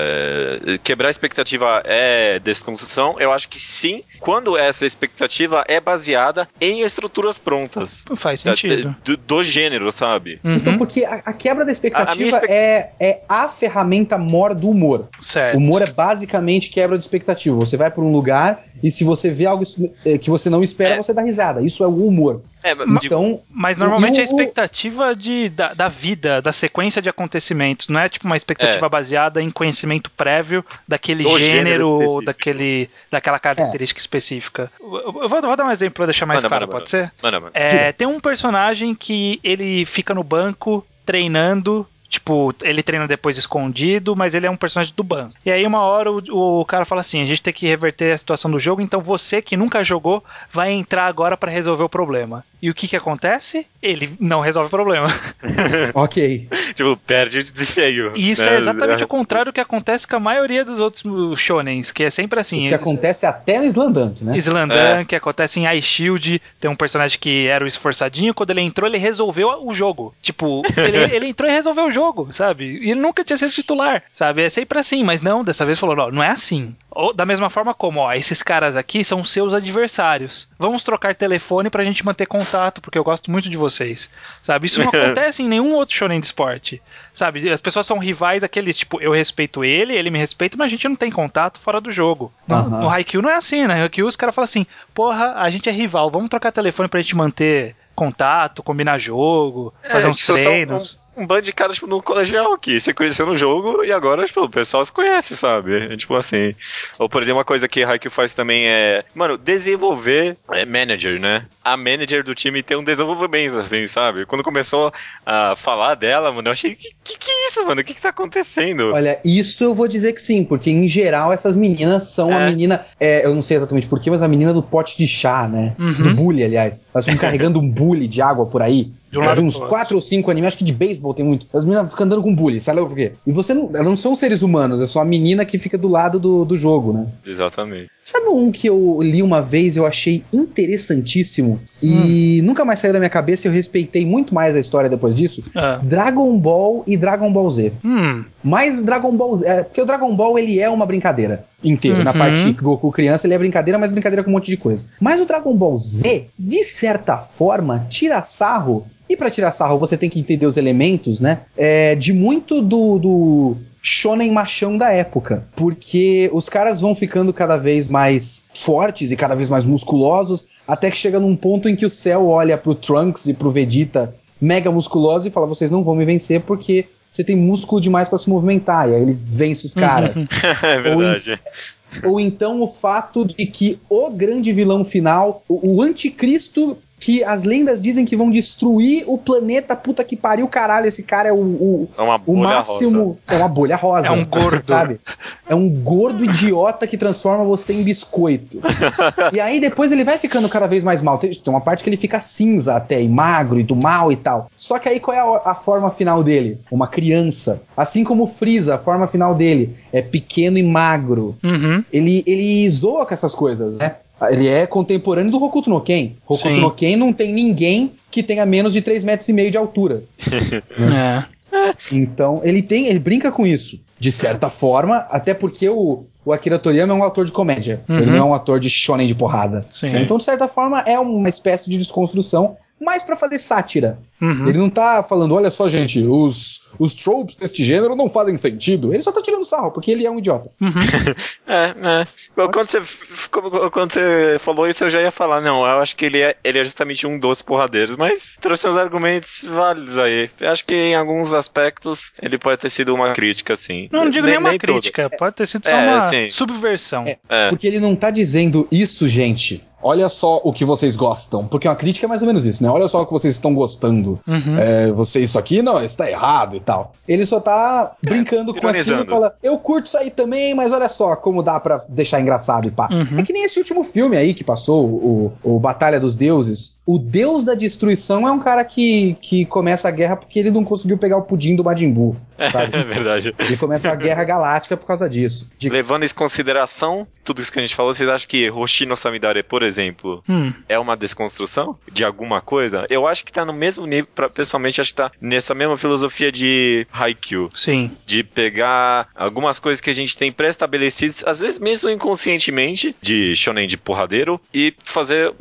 é, quebrar a expectativa é desconstrução, eu acho que sim, quando essa expectativa é baseada em estruturas prontas. Faz sentido. Do, do gênero, sabe? Uhum, Então, porque a, a quebra da A- a expectativa minha expec- é, é a ferramenta mor do humor. certo. O humor é basicamente quebra de expectativa. Você vai para um lugar e se você vê algo eh, que você não espera, É. você dá risada. Isso é o humor. É, digo, Então, Mas normalmente é a o- expectativa de, da, da vida, da sequência de acontecimentos, não é tipo uma expectativa É. baseada em conhecimento prévio daquele Do gênero gênero daquele, daquela característica específica. Eu, eu vou, vou dar um exemplo pra deixar mais claro, manda, pode ser? mano, mano. É, tem um personagem que ele fica no banco treinando. Tipo, ele treina depois escondido, mas ele é um personagem do banco. E aí, uma hora, o, o cara fala assim: a gente tem que reverter a situação do jogo, então você que nunca jogou vai entrar agora pra resolver o problema. E o que que acontece? Ele não resolve o problema. ok. Tipo, perde de feio. E isso né? é exatamente o contrário do que acontece com a maioria dos outros shonens, que é sempre assim. o que acontece até no Slandunk, né? Slandan, que acontece em Ice Shield, tem um personagem que era o esforçadinho, quando ele entrou, ele resolveu o jogo. Tipo, ele, ele entrou e resolveu o jogo, sabe? E ele nunca tinha sido titular, sabe? É sempre assim, mas não, dessa vez falou, não, não é assim. Ou, da mesma forma como, ó, esses caras aqui são seus adversários. Vamos trocar telefone pra gente manter contato, porque eu gosto muito de vocês. Sabe? Isso não acontece em nenhum outro shonen de esporte. Sabe? As pessoas são rivais, aqueles, tipo, eu respeito ele, ele me respeita, mas a gente não tem contato fora do jogo. No, Aham. no Haikyuu não é assim, né? No Haikyuu os caras falam assim, porra, a gente é rival, vamos trocar telefone pra gente manter contato, combinar jogo, fazer uns tipo, são treinos. Um, bando de caras tipo, no colegial que se conheceu no jogo e agora tipo, o pessoal se conhece, sabe? É, tipo assim. Ou por exemplo, uma coisa que Haikyuu faz também é, mano, desenvolver é, manager, né? A manager do time tem um desenvolvimento, assim, sabe? Quando começou a falar dela, mano, eu achei, que que, que é isso, mano? O que que tá acontecendo? Olha, isso eu vou dizer que sim, porque em geral essas meninas são a É. menina, é, eu não sei exatamente porquê, mas a menina do pote de chá, né? Uhum. Do bully, aliás. Elas ficam carregando um bully de água por aí. De um Já lado vi uns quatro ou cinco animes, acho que de beisebol tem muito. As meninas ficam andando com bully, sabe por quê? E você não, elas não são seres humanos, é só a menina que fica do lado do, do jogo, né? Exatamente. Sabe um que eu li uma vez eu achei interessantíssimo e nunca mais saiu da minha cabeça e eu respeitei muito mais a história depois disso? Ah. Dragon Ball e Dragon Ball Z. Hum, Mas o Dragon Ball Z, é, porque o Dragon Ball ele é uma brincadeira inteiro. Na Uhum. parte que Goku criança ele é brincadeira, mas brincadeira com um monte de coisa. Mas o Dragon Ball Z, de certa forma, tira sarro. E pra tirar sarro você tem que entender os elementos, né? É, de muito do, do shonen machão da época. Porque os caras vão ficando cada vez mais fortes e cada vez mais musculosos, até que chega num ponto em que o céu olha pro Trunks e pro Vegeta mega musculosos e fala: vocês não vão me vencer porque você tem músculo demais pra se movimentar. E aí ele vence os caras. é verdade. Ou então o fato de que o grande vilão final, o, o anticristo que as lendas dizem que vão destruir o planeta, puta que pariu, caralho, esse cara é o, o, É uma o bolha máximo. rosa. É uma bolha rosa. É um gordo. Sabe? É um gordo idiota que transforma você em biscoito. e aí depois ele vai ficando cada vez mais mal. Tem, tem uma parte que ele fica cinza até, e magro, e do mal e tal. Só que aí qual é a, a forma final dele? Uma criança. Assim como o Freeza, a forma final dele é pequeno e magro. Uhum. Ele, ele zoa com essas coisas, né? Ele é contemporâneo do Hokuto no Ken. Hokuto Sim. no Ken não tem ninguém que tenha menos de 3 metros e meio de altura. É. Então, ele tem, ele brinca com isso, de certa forma, até porque o, o Akira Toriyama é um ator de comédia. Uhum. Ele não é um ator de shonen de porrada. Sim. Então, de certa forma, é uma espécie de desconstrução, mas pra fazer sátira. Uhum. Ele não tá falando, olha só, gente, os, os tropes deste gênero não fazem sentido. Ele só tá tirando sarro, porque ele é um idiota. Uhum. É, é. Quando você, quando você falou isso, eu já ia falar, não, eu acho que ele é, ele é justamente um dos porradeiros, mas trouxe uns argumentos válidos aí. Eu acho que em alguns aspectos ele pode ter sido uma crítica, assim. Não, não digo Nem- nem uma crítica, pode ter sido só É, uma sim. subversão. É. É. Porque ele não tá dizendo isso, gente. Olha só o que vocês gostam. Porque uma crítica é mais ou menos isso, né? Olha só o que vocês estão gostando. Uhum. É, você, isso aqui não, isso tá errado e tal. Ele só tá brincando com aquilo e fala: Eu curto isso aí também, mas olha só como dá pra deixar engraçado e pá. Uhum. É que nem esse último filme aí que passou, o, o Batalha dos Deuses. O Deus da Destruição é um cara que, que começa a guerra porque ele não conseguiu pegar o pudim do Majin Buu. Sabe? É verdade. Ele começa a guerra galáctica por causa disso. De- Levando em consideração tudo isso que a gente falou, vocês acham que Hoshino Samidare, por exemplo, Hum. é uma desconstrução de alguma coisa? Eu acho que tá no mesmo nível, pra, pessoalmente, acho que tá nessa mesma filosofia de Haikyuu. Sim. De pegar algumas coisas que a gente tem pré-estabelecidas, às vezes mesmo inconscientemente, de shonen de porradeiro, e fazer,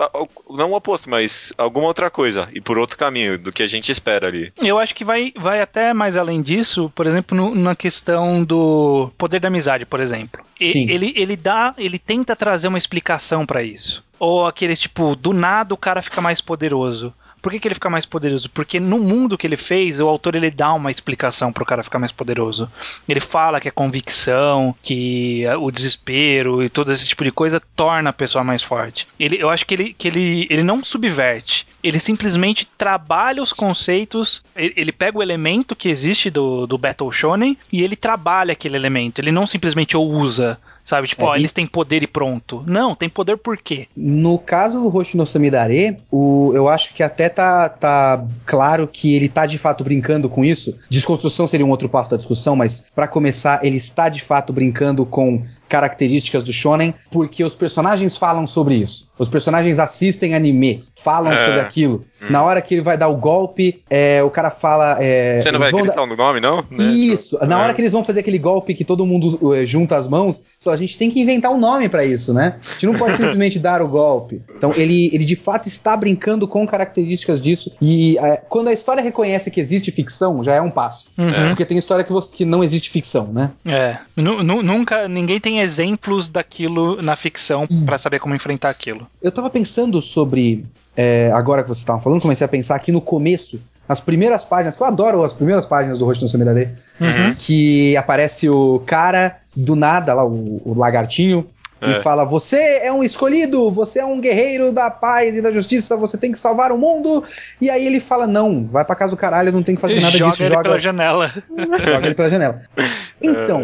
não o oposto, mas alguma outra coisa, e por outro caminho do que a gente espera ali. Eu acho que vai, vai até mais além disso, por exemplo, no- na questão do poder da amizade, por exemplo. Sim. Ele, ele dá, ele tenta trazer uma explicação pra isso. Ou aqueles tipo, do nada o cara fica mais poderoso. Por que, que ele fica mais poderoso? Porque no mundo que ele fez, o autor ele dá uma explicação pro cara ficar mais poderoso. Ele fala que a convicção, que o desespero e todo esse tipo de coisa torna a pessoa mais forte. Ele, eu acho que ele, que ele, ele não subverte. Ele simplesmente trabalha os conceitos. Ele, ele pega o elemento que existe do, do Battle Shonen e ele trabalha aquele elemento. Ele não simplesmente o usa. Sabe, tipo, É, ó, e- eles têm poder e pronto. Não, tem poder por quê? No caso do Hoshino Samidare, o, eu acho que até tá, tá claro que ele tá de fato brincando com isso. Desconstrução seria um outro passo da discussão, mas pra começar, ele está de fato brincando com características do shonen, porque os personagens falam sobre isso. Os personagens assistem anime, falam É. sobre aquilo. Hum. Na hora que ele vai dar o golpe, é, o cara fala. é, Você não vai vão dar- o nome, não? Né? Isso, na É. hora que eles vão fazer aquele golpe que todo mundo eh, junta as mãos, só a gente tem que inventar um nome pra isso, né? A gente não pode simplesmente dar o golpe. Então ele, ele de fato está brincando com características disso e eh, quando a história reconhece que existe ficção, já é um passo. Uhum. Porque tem história que, você- que não existe ficção, né? É, nu- nunca ninguém tem exemplos daquilo na ficção Hum. pra saber como enfrentar aquilo. Eu tava pensando sobre. eh, agora que você tava falando, comecei a pensar aqui no começo, nas primeiras páginas, que eu adoro as primeiras páginas do Rosto no Semirade, Uhum. que aparece o cara do nada, lá, o, o lagartinho, É. e fala: Você é um escolhido, você é um guerreiro da paz e da justiça, você tem que salvar o mundo. E aí ele fala: Não, vai pra casa do caralho, não tem que fazer nada joga disso, ele joga, pela janela. joga ele pela janela. Então,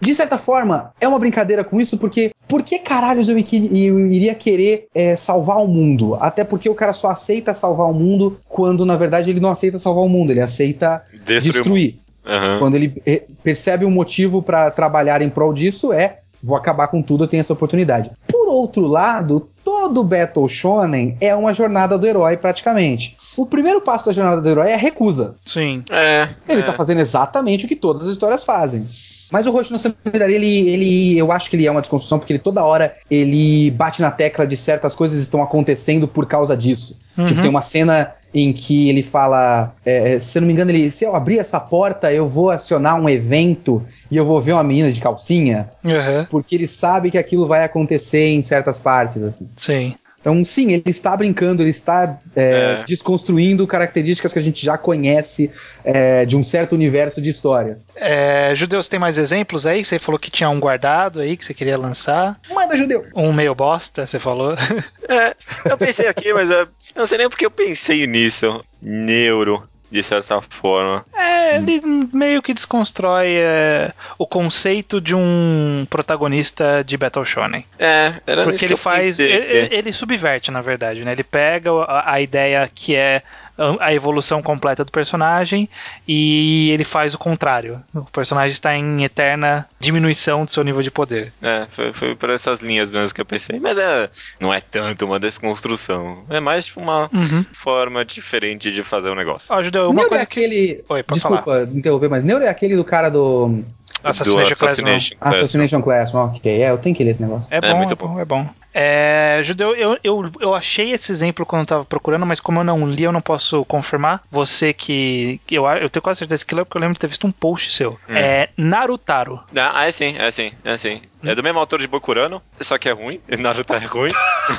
de certa forma, é uma brincadeira com isso, porque por que caralhos eu, eu iria querer é, salvar o mundo? Até porque o cara só aceita salvar o mundo quando, na verdade, ele não aceita salvar o mundo, ele aceita Destruiu- destruir. Aham. Quando ele eh, percebe um motivo pra trabalhar em prol disso, é vou acabar com tudo, eu tenho essa oportunidade. Por outro lado, todo Battle Shonen é uma jornada do herói, praticamente. O primeiro passo da jornada do herói é a recusa. Sim. É. Ele é. tá fazendo exatamente o que todas as histórias fazem. Mas o Roshi no Samidari, ele, ele, eu acho que ele é uma desconstrução, porque ele toda hora ele bate na tecla de certas coisas estão acontecendo por causa disso. Uhum. Tipo, tem uma cena em que ele fala, é, se eu não me engano, ele, se eu abrir essa porta, eu vou acionar um evento e eu vou ver uma menina de calcinha, Uhum. porque ele sabe que aquilo vai acontecer em certas partes, assim. Sim. Então, sim, ele está brincando, ele está é, É. desconstruindo características que a gente já conhece é, de um certo universo de histórias. É, judeus tem mais exemplos aí? Você falou que tinha um guardado aí que você queria lançar. Manda, judeu! Um meio bosta, você falou. É, eu pensei aqui, mas é, eu não sei nem porque eu pensei nisso. Neuro, de certa forma. É, ele meio que desconstrói é, o conceito de um protagonista de Battle Shonen. É, era Porque que ele eu faz. pensei. Ele, ele subverte, na verdade, né? Ele pega a, a ideia que é a evolução completa do personagem e ele faz o contrário. O personagem está em eterna diminuição do seu nível de poder. É, foi, foi por essas linhas mesmo que eu pensei. Mas é, não é tanto uma desconstrução. É mais tipo uma Uhum. forma diferente de fazer o negócio. Ó, Judeu, uma Neuro é coisa que. aquele. Oi, pode Desculpa interromper, mas Neuro é aquele do cara do Assassination. Assassination Classroom. Assassination Classroom. Ok, é, eu tenho que ler esse negócio. É É bom, é, muito bom, é bom. É, Judeu, eu, eu, eu achei esse exemplo quando eu tava procurando, mas como eu não li, eu não posso confirmar. Você que. que Eu, eu tenho quase certeza que leu, porque eu lembro de ter visto um post seu. Hum. É Narutaro. Ah, é sim, é sim, é sim. É do mesmo autor de Bokurano, só que é ruim. Naruto é ruim.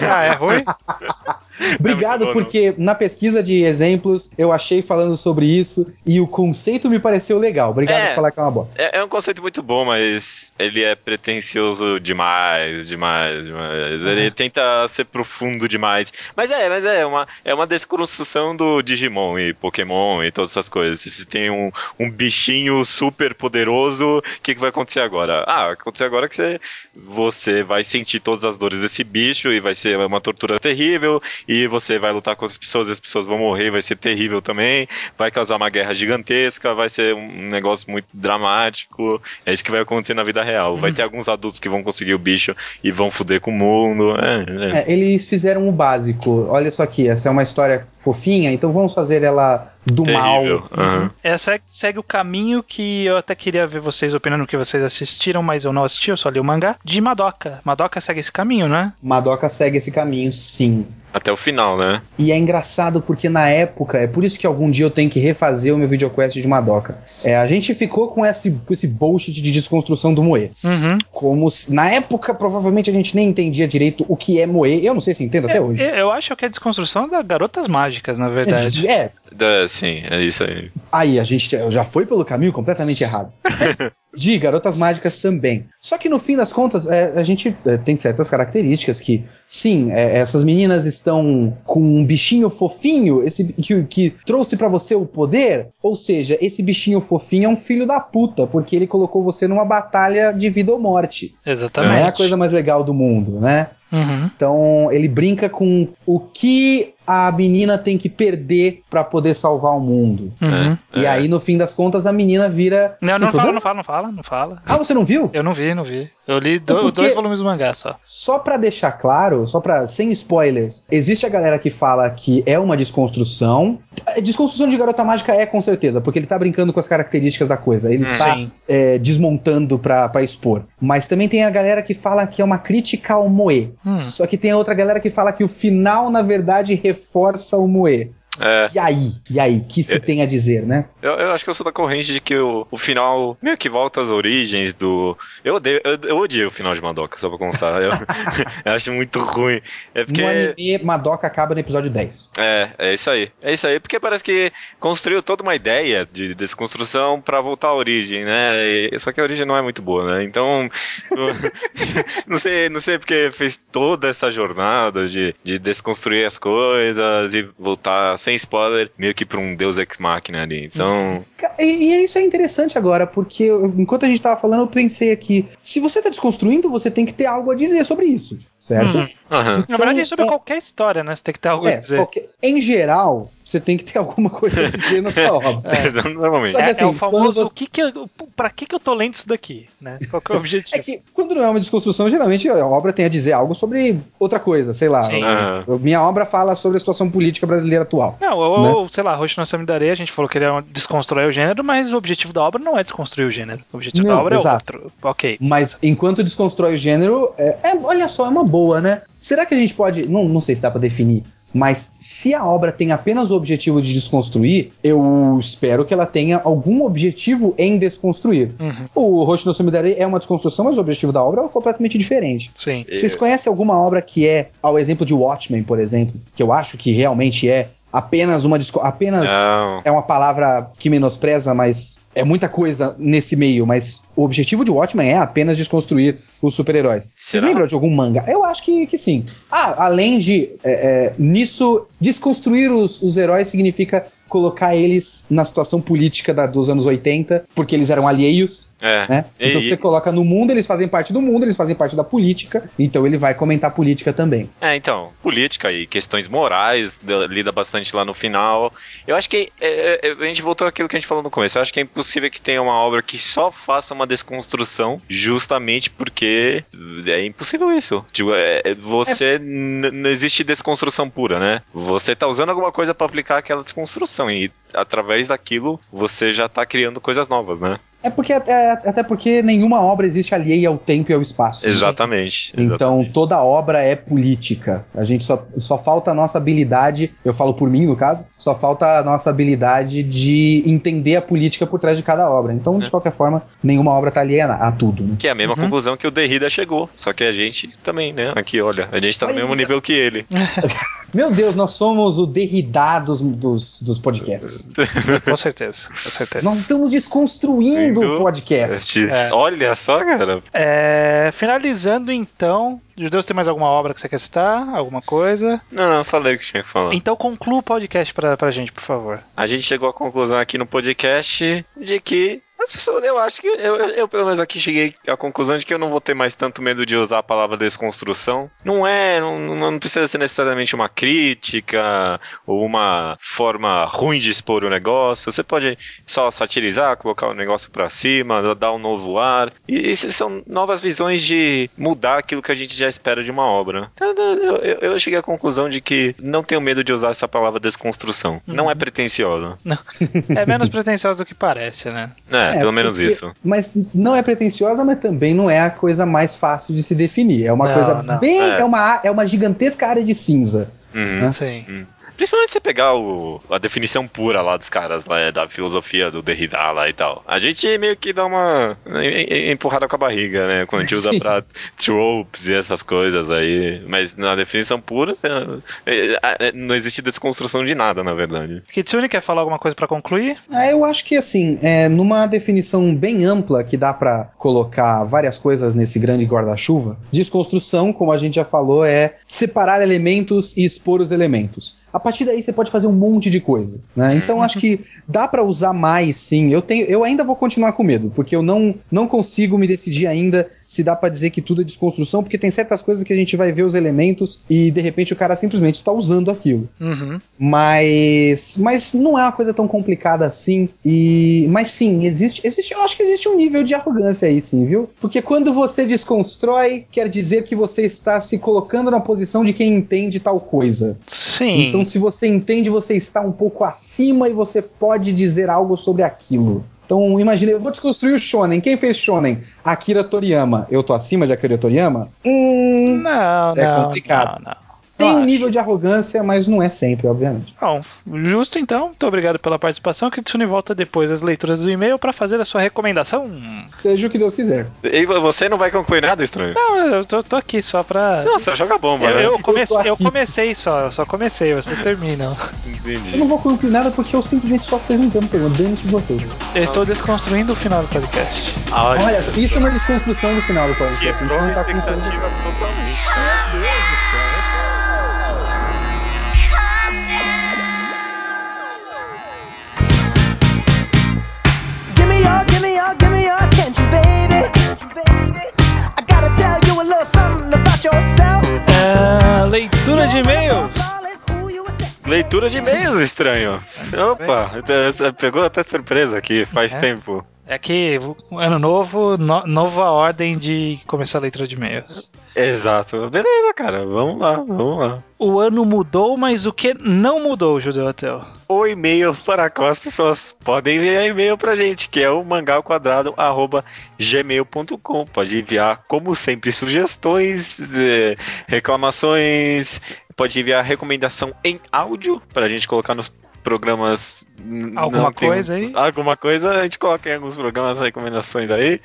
Ah, é ruim? Obrigado, bom, porque na pesquisa de exemplos eu achei falando sobre isso e o conceito me pareceu legal. Obrigado É. por falar que é uma bosta. É, é um conceito muito bom, mas ele é pretencioso demais, demais, demais. Ele tenta ser profundo demais. Mas é, mas é uma, é uma desconstrução do Digimon e Pokémon e todas essas coisas. Se tem um, um bichinho super poderoso, o que, que vai acontecer agora? Ah, vai acontecer agora que você, você vai sentir todas as dores desse bicho e vai ser uma tortura terrível. E você vai lutar com as pessoas, as pessoas vão morrer, vai ser terrível também. Vai causar uma guerra gigantesca, vai ser um negócio muito dramático. É isso que vai acontecer na vida real. Vai ter alguns adultos que vão conseguir o bicho e vão foder com o mundo. É, é. É, eles fizeram o básico. Olha só aqui, essa é uma história fofinha, então vamos fazer ela do terrível. mal. Aham. Essa é- segue o caminho que eu até queria ver vocês opinando que vocês assistiram, mas eu não assisti, eu só li o mangá. De Madoka. Madoka segue esse caminho, né? Madoka segue esse caminho, sim. Até o final, né? E é engraçado porque na época, é por isso que algum dia eu tenho que refazer o meu videoquest de Madoka. É, a gente ficou com esse, com esse bullshit de desconstrução do Moe. Uhum. Como se- na época, provavelmente a gente nem entendia direito o que é Moe. Eu não sei se entendo até hoje. Eu, eu acho que é a desconstrução da Garotas Mágicas, na verdade. É, É, sim, é isso aí. Aí, a gente já foi pelo caminho completamente errado. De Garotas Mágicas também. Só que no fim das contas, é, a gente é, tem certas características que, sim, é, essas meninas estão com um bichinho fofinho esse, que, que trouxe pra você o poder. Ou seja, esse bichinho fofinho é um filho da puta, porque ele colocou você numa batalha de vida ou morte. Não Exatamente. é a coisa mais legal do mundo, né? Uhum. Então ele brinca com o que a menina tem que perder pra poder salvar o mundo. Uhum. E É. aí, no fim das contas, a menina vira. Não, não fala, não fala, não fala, não fala. Ah, você não viu? Eu não vi, não vi. Eu li do- Porque- dois volumes do mangá só. Só pra deixar claro, só pra sem spoilers, existe a galera que fala que é uma desconstrução. A desconstrução de Garota Mágica é com certeza, porque ele tá brincando com as características da coisa. Ele tá Sim. é, desmontando pra, pra expor. Mas também tem a galera que fala que é uma crítica ao Moe. Hum. Só que tem a outra galera que fala que o final, na verdade, reforça o Moe. É, E aí? E aí? que se tem a dizer, né? eu, eu acho que eu sou da corrente de que o, o final meio que volta às origens do. Eu odeio, eu, eu odiei o final de Madoka, só pra constar. Eu, eu acho muito ruim. É porque. No anime, Madoka acaba no episódio 10. É, é isso aí. É isso aí, porque parece que construiu toda uma ideia de desconstrução pra voltar à origem, né? E- só que a origem não é muito boa, né? Então, não sei, não sei porque fez toda essa jornada de, de desconstruir as coisas e voltar sem spoiler, meio que pra um Deus Ex Machina ali. Então, E, e isso é interessante agora, porque eu- enquanto a gente tava falando, eu pensei aqui: se você tá desconstruindo, você tem que ter algo a dizer sobre isso, certo? Hum. aham. Na verdade, é sobre é- qualquer história, né? Você tem que ter algo a É, dizer. qualquer- em geral, você tem que ter alguma coisa a dizer na sua obra. Normalmente. Só que É, assim, é o famoso, você- o que que eu, pra que que eu tô lendo isso daqui, né? Qual que é o objetivo? É que quando não é uma desconstrução, geralmente a obra tem a dizer algo sobre outra coisa, sei lá. Sim. Aham. Minha obra fala sobre a situação política brasileira atual. Não, ou, Né? ou, sei lá, Roshi no Samidare, a gente falou que ele é desconstruir o gênero, mas o objetivo da obra não é desconstruir o gênero. O objetivo Não, da obra exato. é outro. Ok. Mas enquanto desconstrói o gênero, é, é- olha só, é uma boa, né? Será que a gente pode. Não, não sei se dá pra definir, Mas se a obra tem apenas o objetivo de desconstruir, eu espero que ela tenha algum objetivo em desconstruir. Uhum. O Roshi no Cemitério é uma desconstrução, mas o objetivo da obra é completamente diferente. Sim. Vocês conhecem alguma obra que é, ao exemplo de Watchmen, por exemplo, que eu acho que realmente é apenas uma apenas Não. é uma palavra que menospreza, mas é muita coisa nesse meio, mas o objetivo de Watchmen é apenas desconstruir os super-heróis. Vocês lembram de algum manga? Eu acho que, que sim. Ah, além de é, é, nisso, desconstruir os, os heróis significa colocar eles na situação política da- dos anos 80, porque eles eram alheios, É. né? E- Então você coloca no mundo, eles fazem parte do mundo, eles fazem parte da política, então ele vai comentar política também. É, então, política e questões morais da- lida bastante lá no final. Eu acho que é, é, a gente voltou àquilo que a gente falou no começo. Eu acho que é impossível que tenha uma obra que só faça uma desconstrução, justamente porque é impossível isso. Tipo, é- é- você n- não existe desconstrução pura, né? Você tá usando alguma coisa pra aplicar aquela desconstrução e através daquilo você já tá criando coisas novas, né? É porque até, até porque nenhuma obra existe alheia ao tempo e ao espaço. Exatamente. Então exatamente. toda obra é política. A gente só, só falta a nossa habilidade, eu falo por mim no caso, só falta a nossa habilidade de entender a política por trás de cada obra. Então, É. de qualquer forma, nenhuma obra tá alheia a, tudo. Né? Que é a mesma Uhum. conclusão que o Derrida chegou. Só que a gente também, né? Aqui, olha, a gente tá no Olha mesmo isso. nível que ele. Meu Deus, nós somos o derridá dos, dos, dos podcasts. Com certeza. Com certeza. Nós estamos desconstruindo Indo- o podcast. É. Olha só, cara. É, finalizando então. Judeus, tem mais alguma obra que você quer citar? Alguma coisa? Não, não, falei o que tinha que falar. Então conclua o podcast pra, pra gente, por favor. A gente chegou à conclusão aqui no podcast de que as pessoas, eu acho que eu, eu, pelo menos aqui cheguei à conclusão de que eu não vou ter mais tanto medo de usar a palavra desconstrução. Não é, não, não não precisa ser necessariamente uma crítica ou uma forma ruim de expor o negócio. Você pode só satirizar, colocar o negócio pra cima, dar um novo ar. E isso são novas visões de mudar aquilo que a gente já espera de uma obra. Então, eu, eu- eu cheguei à conclusão de que não tenho medo de usar essa palavra desconstrução. Não é pretensiosa. É menos pretensioso do que parece, né? É, É, pelo menos porque- isso. Mas não é pretensiosa, mas também não é a coisa mais fácil de se definir. É uma Não, coisa não. bem. É. É. uma, é uma gigantesca área de cinza. Uhum. Sim. Principalmente você pegar o, a definição pura lá dos caras, lá, é, da filosofia do Derrida lá e tal. A gente meio que dá uma em- empurrada com a barriga, né? Quando a gente usa Sim. pra tropes e essas coisas aí. Mas na definição pura, é, é, é, não existe desconstrução de nada, na verdade. Kitsune, quer falar alguma coisa pra concluir? Ah, eu acho que assim, é, numa definição bem ampla que dá pra colocar várias coisas nesse grande guarda-chuva, desconstrução, como a gente já falou, é separar elementos e expor os elementos. A partir daí você pode fazer um monte de coisa, né? Então acho que dá pra usar mais, sim. Eu tenho, eu ainda vou continuar com medo, porque eu não, não consigo me decidir ainda se dá pra dizer que tudo é desconstrução, porque tem certas coisas que a gente vai ver os elementos e de repente o cara simplesmente está usando aquilo. Uhum. Mas, mas não é uma coisa tão complicada assim. E, mas sim, existe, existe, eu acho que existe um nível de arrogância aí, sim, viu? Porque quando você desconstrói, quer dizer que você está se colocando na posição de quem entende tal coisa. Sim. Então, se você entende, você está um pouco acima e você pode dizer algo sobre aquilo. Então, imagina, eu vou desconstruir o Shonen. Quem fez Shonen? Akira Toriyama. Eu tô acima de Akira Toriyama? Hum, Não, É não, complicado. não, não. Tem um nível de arrogância, mas não é sempre, obviamente. Bom, justo então. Muito obrigado pela participação. Kitsune volta depois das leituras do e-mail pra fazer a sua recomendação. Seja o que Deus quiser. E você não vai concluir nada estranho? Não, eu tô, tô aqui só pra. Não, só joga bomba, Eu, né? eu, comecei, Eu eu comecei só, eu só comecei, vocês terminam. Eu Entendi. não vou concluir nada porque eu simplesmente estou apresentando pergunta. Dane-se de vocês. Eu estou desconstruindo o final do podcast. Olha, isso é uma desconstrução do final do podcast. A gente não tá concluindo. expectativa totalmente. Meu Deus do céu. É, leitura de e-mails. Leitura de e-mails, estranho. Opa, pegou até surpresa aqui, faz É. tempo. É que ano novo, no- nova ordem de começar a leitura de e-mails. Exato. Beleza, cara. Vamos lá, vamos lá. O ano mudou, mas o que não mudou, Judeu Atel? O e-mail para qual as pessoas podem enviar e-mail pra gente, que é o mangalquadrado.gmail.com. Pode enviar, como sempre, sugestões, eh, reclamações, pode enviar recomendação em áudio pra gente colocar nos programas. Alguma tem- coisa aí? Alguma coisa, a gente coloca em alguns programas recomendações aí.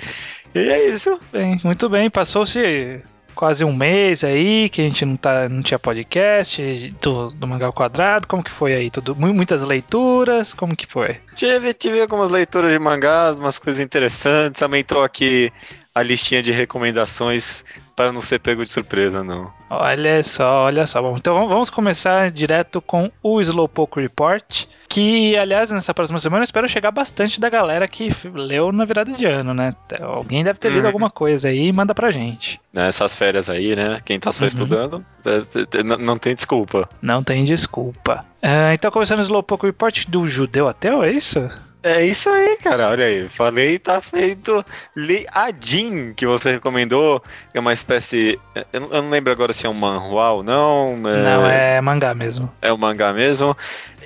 E é isso. Bem, muito bem, passou-se quase um mês aí que a gente não, tá, não tinha podcast do, do Mangal Quadrado. Como que foi aí? Tudo, mu- muitas leituras? Como que foi? Tive, tive algumas leituras de mangás, umas coisas interessantes. Aumentou aqui a listinha de recomendações para não ser pego de surpresa, não. Olha só, olha só. Bom, então vamos começar direto com o Slowpoke Report, que, aliás, nessa próxima semana eu espero chegar bastante da galera que leu na virada de ano, né? Alguém deve ter lido Uhum. alguma coisa aí e manda pra gente. Nessas férias aí, né? Quem tá só Uhum. estudando, é, é, é, não- não tem desculpa. Não tem desculpa. Ah, então, começando o Slowpoke Report do Judeu Ateu, é isso? É isso aí, cara. Olha aí. Falei, tá feito. Li a Jin, que você recomendou. É uma espécie. Eu não, lembro agora se é um manhua ou não. Não, é mangá mesmo. É o mangá mesmo.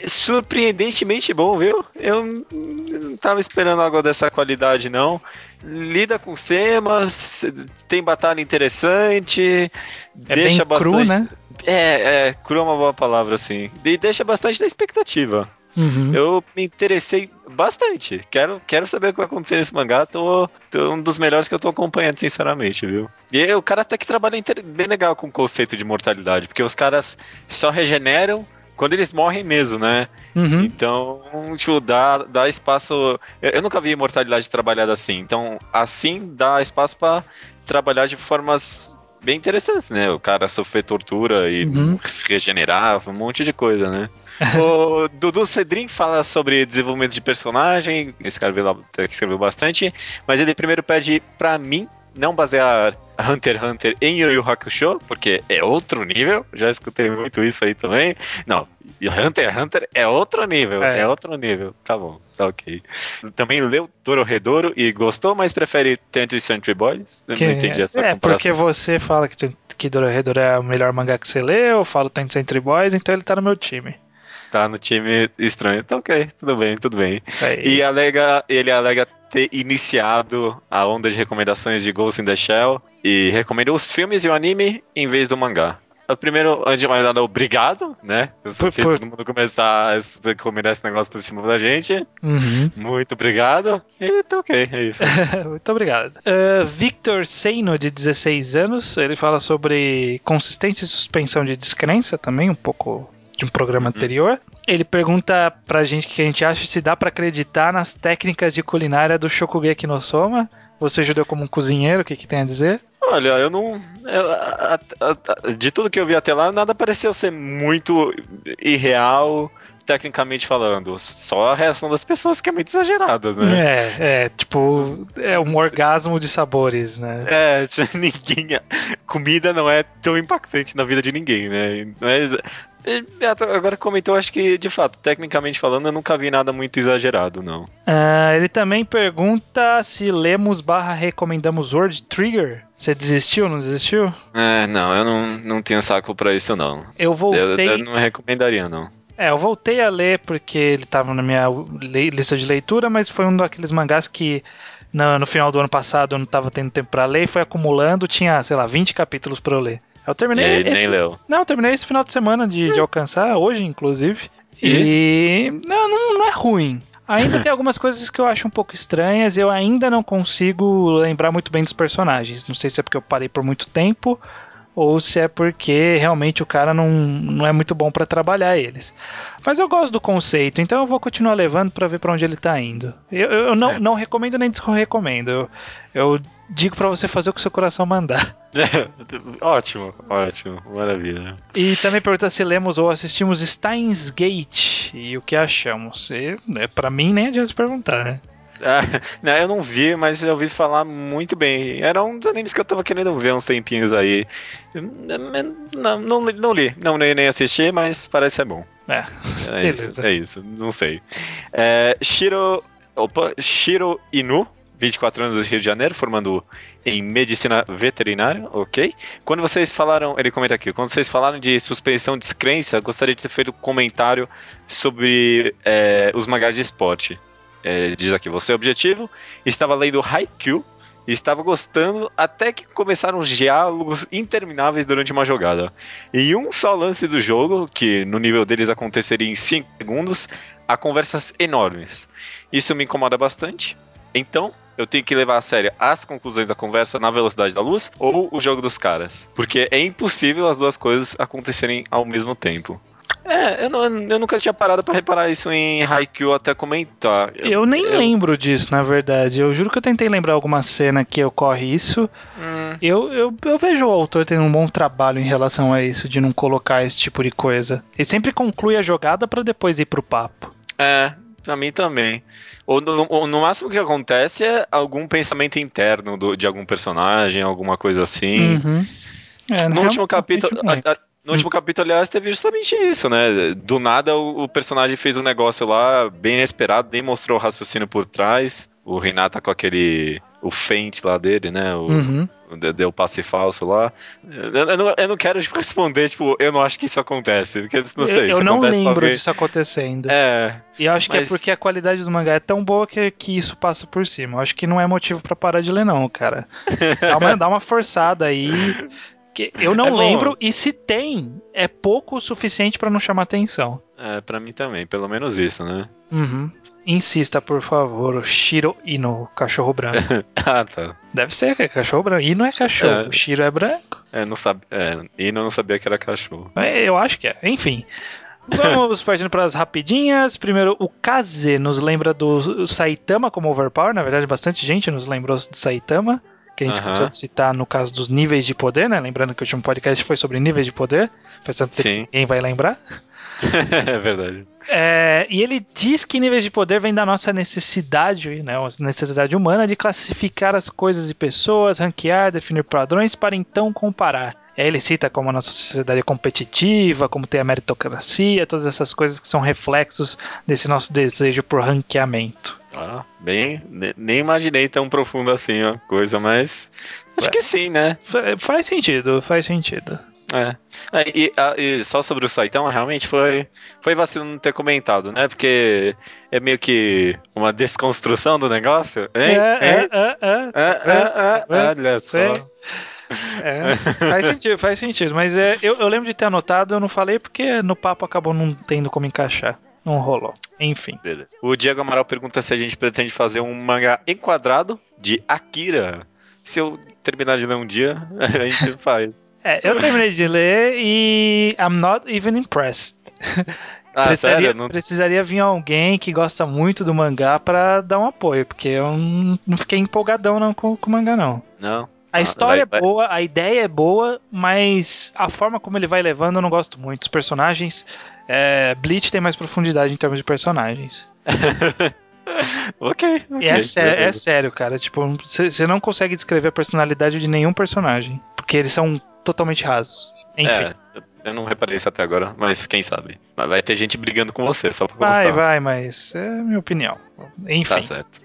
Surpreendentemente bom, viu? Eu não tava esperando algo dessa qualidade, não. Lida com os temas, tem batalha interessante. É deixa bem cru, bastante. né? É, é, cru é uma boa palavra, assim. E deixa bastante na expectativa. Uhum. Eu me interessei bastante. Quero, quero saber o que vai acontecer nesse mangá. Tô, tô um dos melhores que eu tô acompanhando, sinceramente, viu? E o cara até que trabalha bem legal com o conceito de mortalidade, porque os caras só regeneram quando eles morrem mesmo, né? Uhum. Então, tipo, dá, dá espaço. Eu, eu nunca vi imortalidade trabalhada assim. Então, assim dá espaço pra trabalhar de formas bem interessantes, né? O cara sofrer tortura e Uhum. se regenerar, um monte de coisa, né? o Dudu Cedrin fala sobre desenvolvimento de personagem, escreveu, escreveu bastante, mas ele primeiro pede pra mim não basear Hunter x Hunter em Yu Yu Hakusho, porque é outro nível, já escutei muito isso aí também. Não, Hunter x Hunter é outro nível, É. é, outro nível, tá bom, tá ok. Também leu Dororedoro e gostou, mas prefere Tanto e Century Boys? Eu Que- não entendi essa é, comparação. porque você fala que, que Dororedoro é o melhor mangá que você leu, eu falo Tanto Century Boys, então ele tá no meu time. Tá no time estranho, tá ok, tudo bem, tudo bem. Isso aí. E alega, ele alega ter iniciado a onda de recomendações de Ghost in the Shell e recomendou os filmes e o anime em vez do mangá. O Primeiro, antes de mais nada, obrigado, né? Eu só fiz todo mundo começar a recomendar esse negócio por cima da gente. Uhum. Muito obrigado. E tá ok, é isso. Muito obrigado. Uh, Victor Seino, de 16 anos, ele fala sobre consistência e suspensão de descrença também, um pouco de um programa anterior. Ele pergunta pra gente o que a gente acha se dá pra acreditar nas técnicas de culinária do Shokugeki no Soma. Você judeu como um cozinheiro, o que, que tem a dizer? Olha, eu não. eu- a- a- a- de tudo que eu vi até lá, nada pareceu ser muito irreal, tecnicamente falando. Só a reação das pessoas que é muito exagerada, né? É, é, tipo, é um orgasmo de sabores, né? É, ninguém. Comida não é tão impactante na vida de ninguém, né? Mas, é, agora comentou, acho que de fato, tecnicamente falando, eu nunca vi nada muito exagerado, não. Ah, ele também pergunta se lemos barra recomendamos Word Trigger. Você desistiu, não desistiu? É, não, eu não, não tenho saco pra isso, não. Eu Eu, voltei. eu não recomendaria, não. É, eu voltei a ler porque ele tava na minha lista de leitura, mas foi um daqueles mangás que no, no final do ano passado eu não tava tendo tempo pra ler e foi acumulando, tinha, sei lá, 20 capítulos pra eu ler. Eu E terminei aí, nem esse, leu. Não, eu terminei esse final de semana de, de alcançar, hoje inclusive. E, não, não, não é ruim. Ainda tem algumas coisas que eu acho um pouco estranhas. Eu ainda não consigo lembrar muito bem dos personagens. Não sei se é porque eu parei por muito tempo ou se é porque realmente o cara não, não é muito bom pra trabalhar eles. Mas eu gosto do conceito, então eu vou continuar levando pra ver pra onde ele tá indo. Eu, eu não, É. não recomendo nem desrecomendo. Eu, eu digo pra você fazer o que o seu coração mandar. ótimo, ótimo, maravilha. E também pergunta se lemos ou assistimos Steins Gate e o que achamos. E, né, pra mim nem adianta se perguntar, né? Ah, não, eu não vi, mas eu ouvi falar muito bem. Era um dos animes que eu tava querendo ver uns tempinhos aí. Não, não, não li, não li nem assisti, mas parece ser bom. É, É isso, é isso, não sei. É, Shiro Opa, Shiro Inu, 24 anos do Rio de Janeiro, formando em medicina veterinária, ok? Quando vocês falaram, ele comenta aqui, quando vocês falaram de suspensão de descrença, gostaria de ter feito um comentário sobre é, os mangás de esporte. É, diz aqui, você é objetivo, estava lendo Haikyuu e estava gostando até que começaram os diálogos intermináveis durante uma jogada. Em um só lance do jogo, que no nível deles aconteceria em 5 segundos, há conversas enormes. Isso me incomoda bastante. Então, eu tenho que levar a sério as conclusões da conversa na velocidade da luz ou o jogo dos caras. Porque é impossível as duas coisas acontecerem ao mesmo tempo. É, eu, não- eu nunca tinha parado pra reparar isso em Haikyuu até comentar. Eu nem lembro disso, na verdade. Eu juro que eu tentei lembrar alguma cena que ocorre isso. Hum, Eu, eu, eu vejo o autor tendo um bom trabalho em relação a isso, de não colocar esse tipo de coisa. Ele sempre conclui a jogada pra depois ir pro papo. é, pra mim também. Ou no, ou no máximo que acontece é algum pensamento interno do- de algum personagem, alguma coisa assim. Uhum. É, No último capítulo. a- a- no último capítulo, aliás, teve justamente isso, né? Do nada o, o personagem fez um negócio lá bem inesperado, nem mostrou o raciocínio por trás. O Renata com aquele. O feint lá dele, né? O, Uhum. Deu passe falso lá. Eu, eu não, eu não quero tipo, responder, tipo, eu não acho que isso acontece. Porque não sei. eu não acontece lembro disso acontecendo. É, E eu acho que mas- é porque a qualidade do mangá é tão boa que, que isso passa por cima. Eu acho que não é motivo pra parar de ler, não, cara. Dá uma, dá uma forçada aí. Que eu não É bom. lembro, e se tem, é pouco o suficiente pra não chamar atenção. é, pra mim também, pelo menos isso, né? Uhum. Insista, por favor, Shiro Ino, cachorro branco. ah, tá. Deve ser que é cachorro branco. Não é cachorro, É. o Shiro é branco. É, não sabe, é, e não sabia que era cachorro. É, Eu acho que é. Enfim. Vamos partindo para as rapidinhas. Primeiro, o Kaze nos lembra do Saitama como overpower. Na verdade, bastante gente nos lembrou do Saitama. Que a gente Aham. esqueceu de citar no caso dos níveis de poder, né? Lembrando que o último podcast foi sobre níveis de poder. Faz tanto tempo que ninguém vai lembrar. é verdade. É, e ele diz que níveis de poder vem da nossa necessidade, né, necessidade humana de classificar as coisas e pessoas, ranquear, definir padrões para então comparar. Aí ele cita como a nossa sociedade é competitiva, como tem a meritocracia, todas essas coisas que são reflexos desse nosso desejo por ranqueamento. Ah, bem, ne- nem imaginei tão profundo assim a coisa, mas acho que sim, né? Fa- Faz sentido, faz sentido. É. É, e, a- e só sobre o Saitama, realmente foi, foi vacilo não ter comentado, né? Porque é meio que uma desconstrução do negócio. Hein? É, é, é, é. É, é, é, olha Sei. só. É, faz sentido, faz sentido. Mas é, eu, eu lembro de ter anotado, eu não falei porque no papo acabou não tendo como encaixar. Não rolou. Enfim. Beleza. O Diego Amaral pergunta se a gente pretende fazer um mangá enquadrado de Akira. Se eu terminar de ler um dia, a gente faz. É, eu terminei de ler e I'm not even impressed. Ah, precisaria, sério? Não... precisaria vir alguém que gosta muito do mangá pra dar um apoio, porque eu não, fiquei empolgadão não com, com o mangá, não. Não. A Ah, história vai- é boa, a ideia é boa, mas a forma como ele vai levando eu não gosto muito. Os personagens. É, Bleach tem mais profundidade em termos de personagens. Ok. é, sé- é sério, cara. Tipo, você não consegue descrever a personalidade de nenhum personagem. Porque eles são totalmente rasos. Enfim. É, eu- não reparei isso até agora, mas quem sabe. Vai ter gente brigando com você, só pra vai, constar. vai, mas é a minha opinião. Enfim. Tá certo.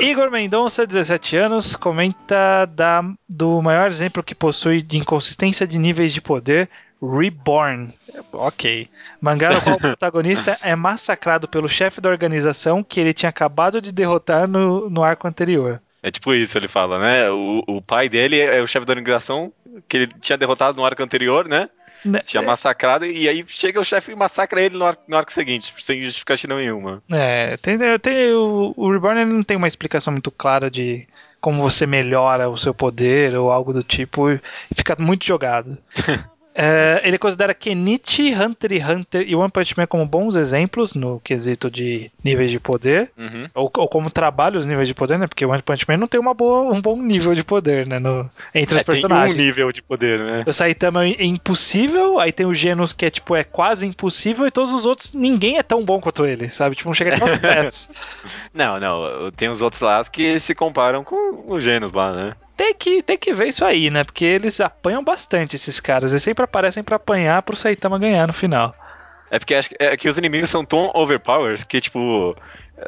Igor Mendonça, 17 anos, comenta da, do maior exemplo que possui de inconsistência de níveis de poder, Reborn. Ok. Mangá no qual o protagonista é massacrado pelo chefe da organização que ele tinha acabado de derrotar no, no arco anterior. É tipo isso, ele fala, né? O, o pai dele é o chefe da organização que ele tinha derrotado no arco anterior, né? Né, Tinha massacrado, e aí chega o chefe e massacra ele no arco, no arco seguinte, sem justificativa nenhuma. É, tem, tem- o, o Reborn não tem uma explicação muito clara de como você melhora o seu poder ou algo do tipo, e fica muito jogado. É, ele considera Kenichi, Hunter x Hunter e One Punch Man como bons exemplos no quesito de níveis de poder, Uhum. ou, ou como trabalha os níveis de poder, né? Porque One Punch Man não tem uma boa, um bom nível de poder, né? No, entre os É, tem personagens. um nível de poder, né? O Saitama é impossível, aí tem o Genos que é tipo, é quase impossível, e todos os outros, ninguém é tão bom quanto ele, sabe? Tipo, não chega até aos pés. Não, não, tem os outros lá que se comparam com os gênios lá, né? Tem que, tem que ver isso aí, né? Porque eles apanham bastante, esses caras. Eles sempre aparecem pra apanhar pro Saitama ganhar no final. É porque acho que, é que os inimigos são tão overpowered que, tipo,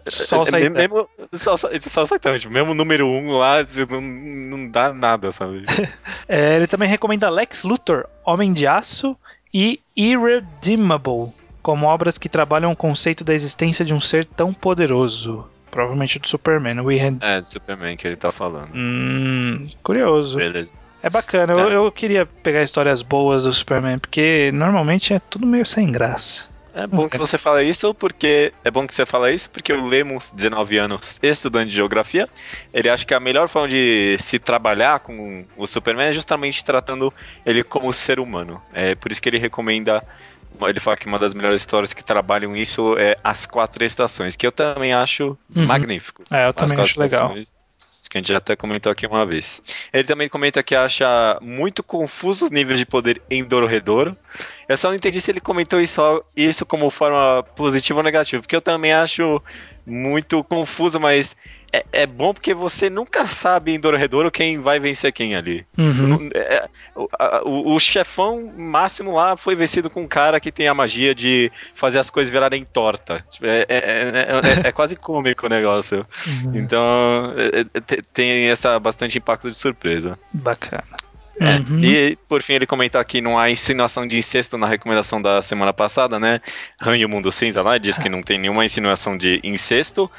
Só o É, Saitama. mesmo, só, só, só o Saitama, tipo, mesmo número um lá, não, não dá nada, sabe? É, ele também recomenda Lex Luthor, Homem de Aço e Irredeemable, como obras que trabalham o conceito da existência de um ser tão poderoso. Provavelmente do Superman. We had... É, do Superman que ele tá falando. Hum, curioso. Beleza. É bacana, eu, É. eu queria pegar histórias boas do Superman, porque normalmente é tudo meio sem graça. É bom que você fala isso, porque. É bom que você fala isso, porque o Lemos, 19 anos, estudante de geografia, ele acha que a melhor forma de se trabalhar com o Superman é justamente tratando ele como ser humano. É por isso que ele recomenda. Ele fala que uma das melhores histórias que trabalham isso é As Quatro Estações, que eu também acho Uhum. magnífico. É, eu As também acho legal. Acho que a gente já até comentou aqui uma vez. Ele também comenta que acha muito confuso os níveis de poder em Dororedoro. Eu só não entendi se ele comentou isso, isso como forma positiva ou negativa, porque eu também acho muito confuso, mas é, é bom porque você nunca sabe em Dororedoro quem vai vencer quem ali. Uhum. Não- é, o, o- o chefão máximo lá foi vencido com um cara que tem a magia de fazer as coisas virarem torta. Tipo, É, é- é- é- é quase cômico o negócio. Uhum. Então é- é- te- tem essa bastante impacto de surpresa. Bacana. É, Uhum. E por fim ele comenta aqui não há insinuação de incesto na recomendação da semana passada, né? Han e o Mundo Cinza lá diz que não tem nenhuma insinuação de incesto.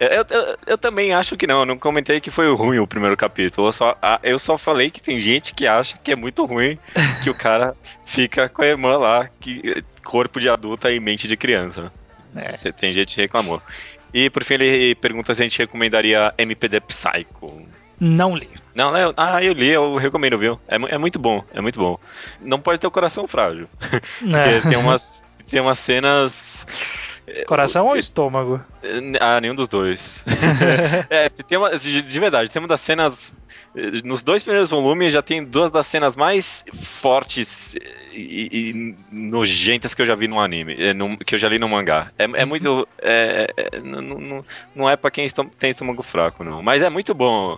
Eu, eu- eu também acho que não, eu não comentei que foi ruim o primeiro capítulo. Eu só, ah, eu só falei que tem gente que acha que é muito ruim que o cara fica com a irmã lá, que corpo de adulta e mente de criança. É. Tem gente que reclamou. E por fim ele pergunta se a gente recomendaria MPD Psycho. Não li. Não, eu- ah, eu li, eu recomendo, viu? É, é muito bom, é muito bom. Não pode ter o coração frágil. Porque tem umas, tem umas cenas. Coração ou estômago? Ah, nenhum dos dois. é, tem uma, de, de verdade, tem uma das cenas. eh, Nos dois primeiros volumes já tem duas das cenas mais fortes e, e nojentas que eu já vi no anime, eh, que eu já li no mangá. É, é muito. é- é- não- não, não é pra quem tem estômago fraco, não. Mas é muito bom.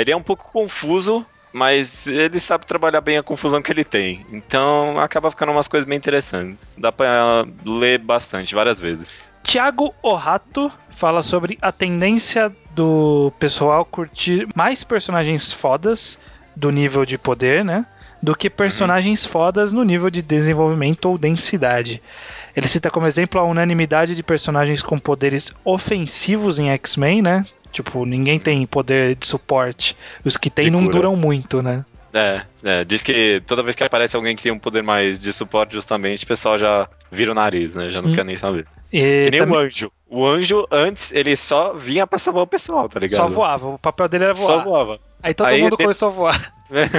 Ele é um pouco confuso, mas ele sabe trabalhar bem a confusão que ele tem. Então acaba ficando umas coisas bem interessantes. Dá pra ler bastante, várias vezes. Tiago Orrato fala sobre a tendência do pessoal curtir mais personagens fodas do nível de poder, né? Do que personagens fodas no nível de desenvolvimento ou densidade. Ele cita como exemplo a unanimidade de personagens com poderes ofensivos em X-Men, né? Tipo, ninguém tem poder de suporte. Os que tem De não cura. duram muito, né? É, é, diz que toda vez que aparece alguém que tem um poder mais de suporte, justamente, o pessoal já vira o nariz, né? Já não Hum. quer nem saber. E Que nem também o anjo. O anjo, antes, ele só vinha pra salvar o pessoal, tá ligado? só voava. O papel dele era Só voar. voava. Aí todo Aí mundo começou a voar.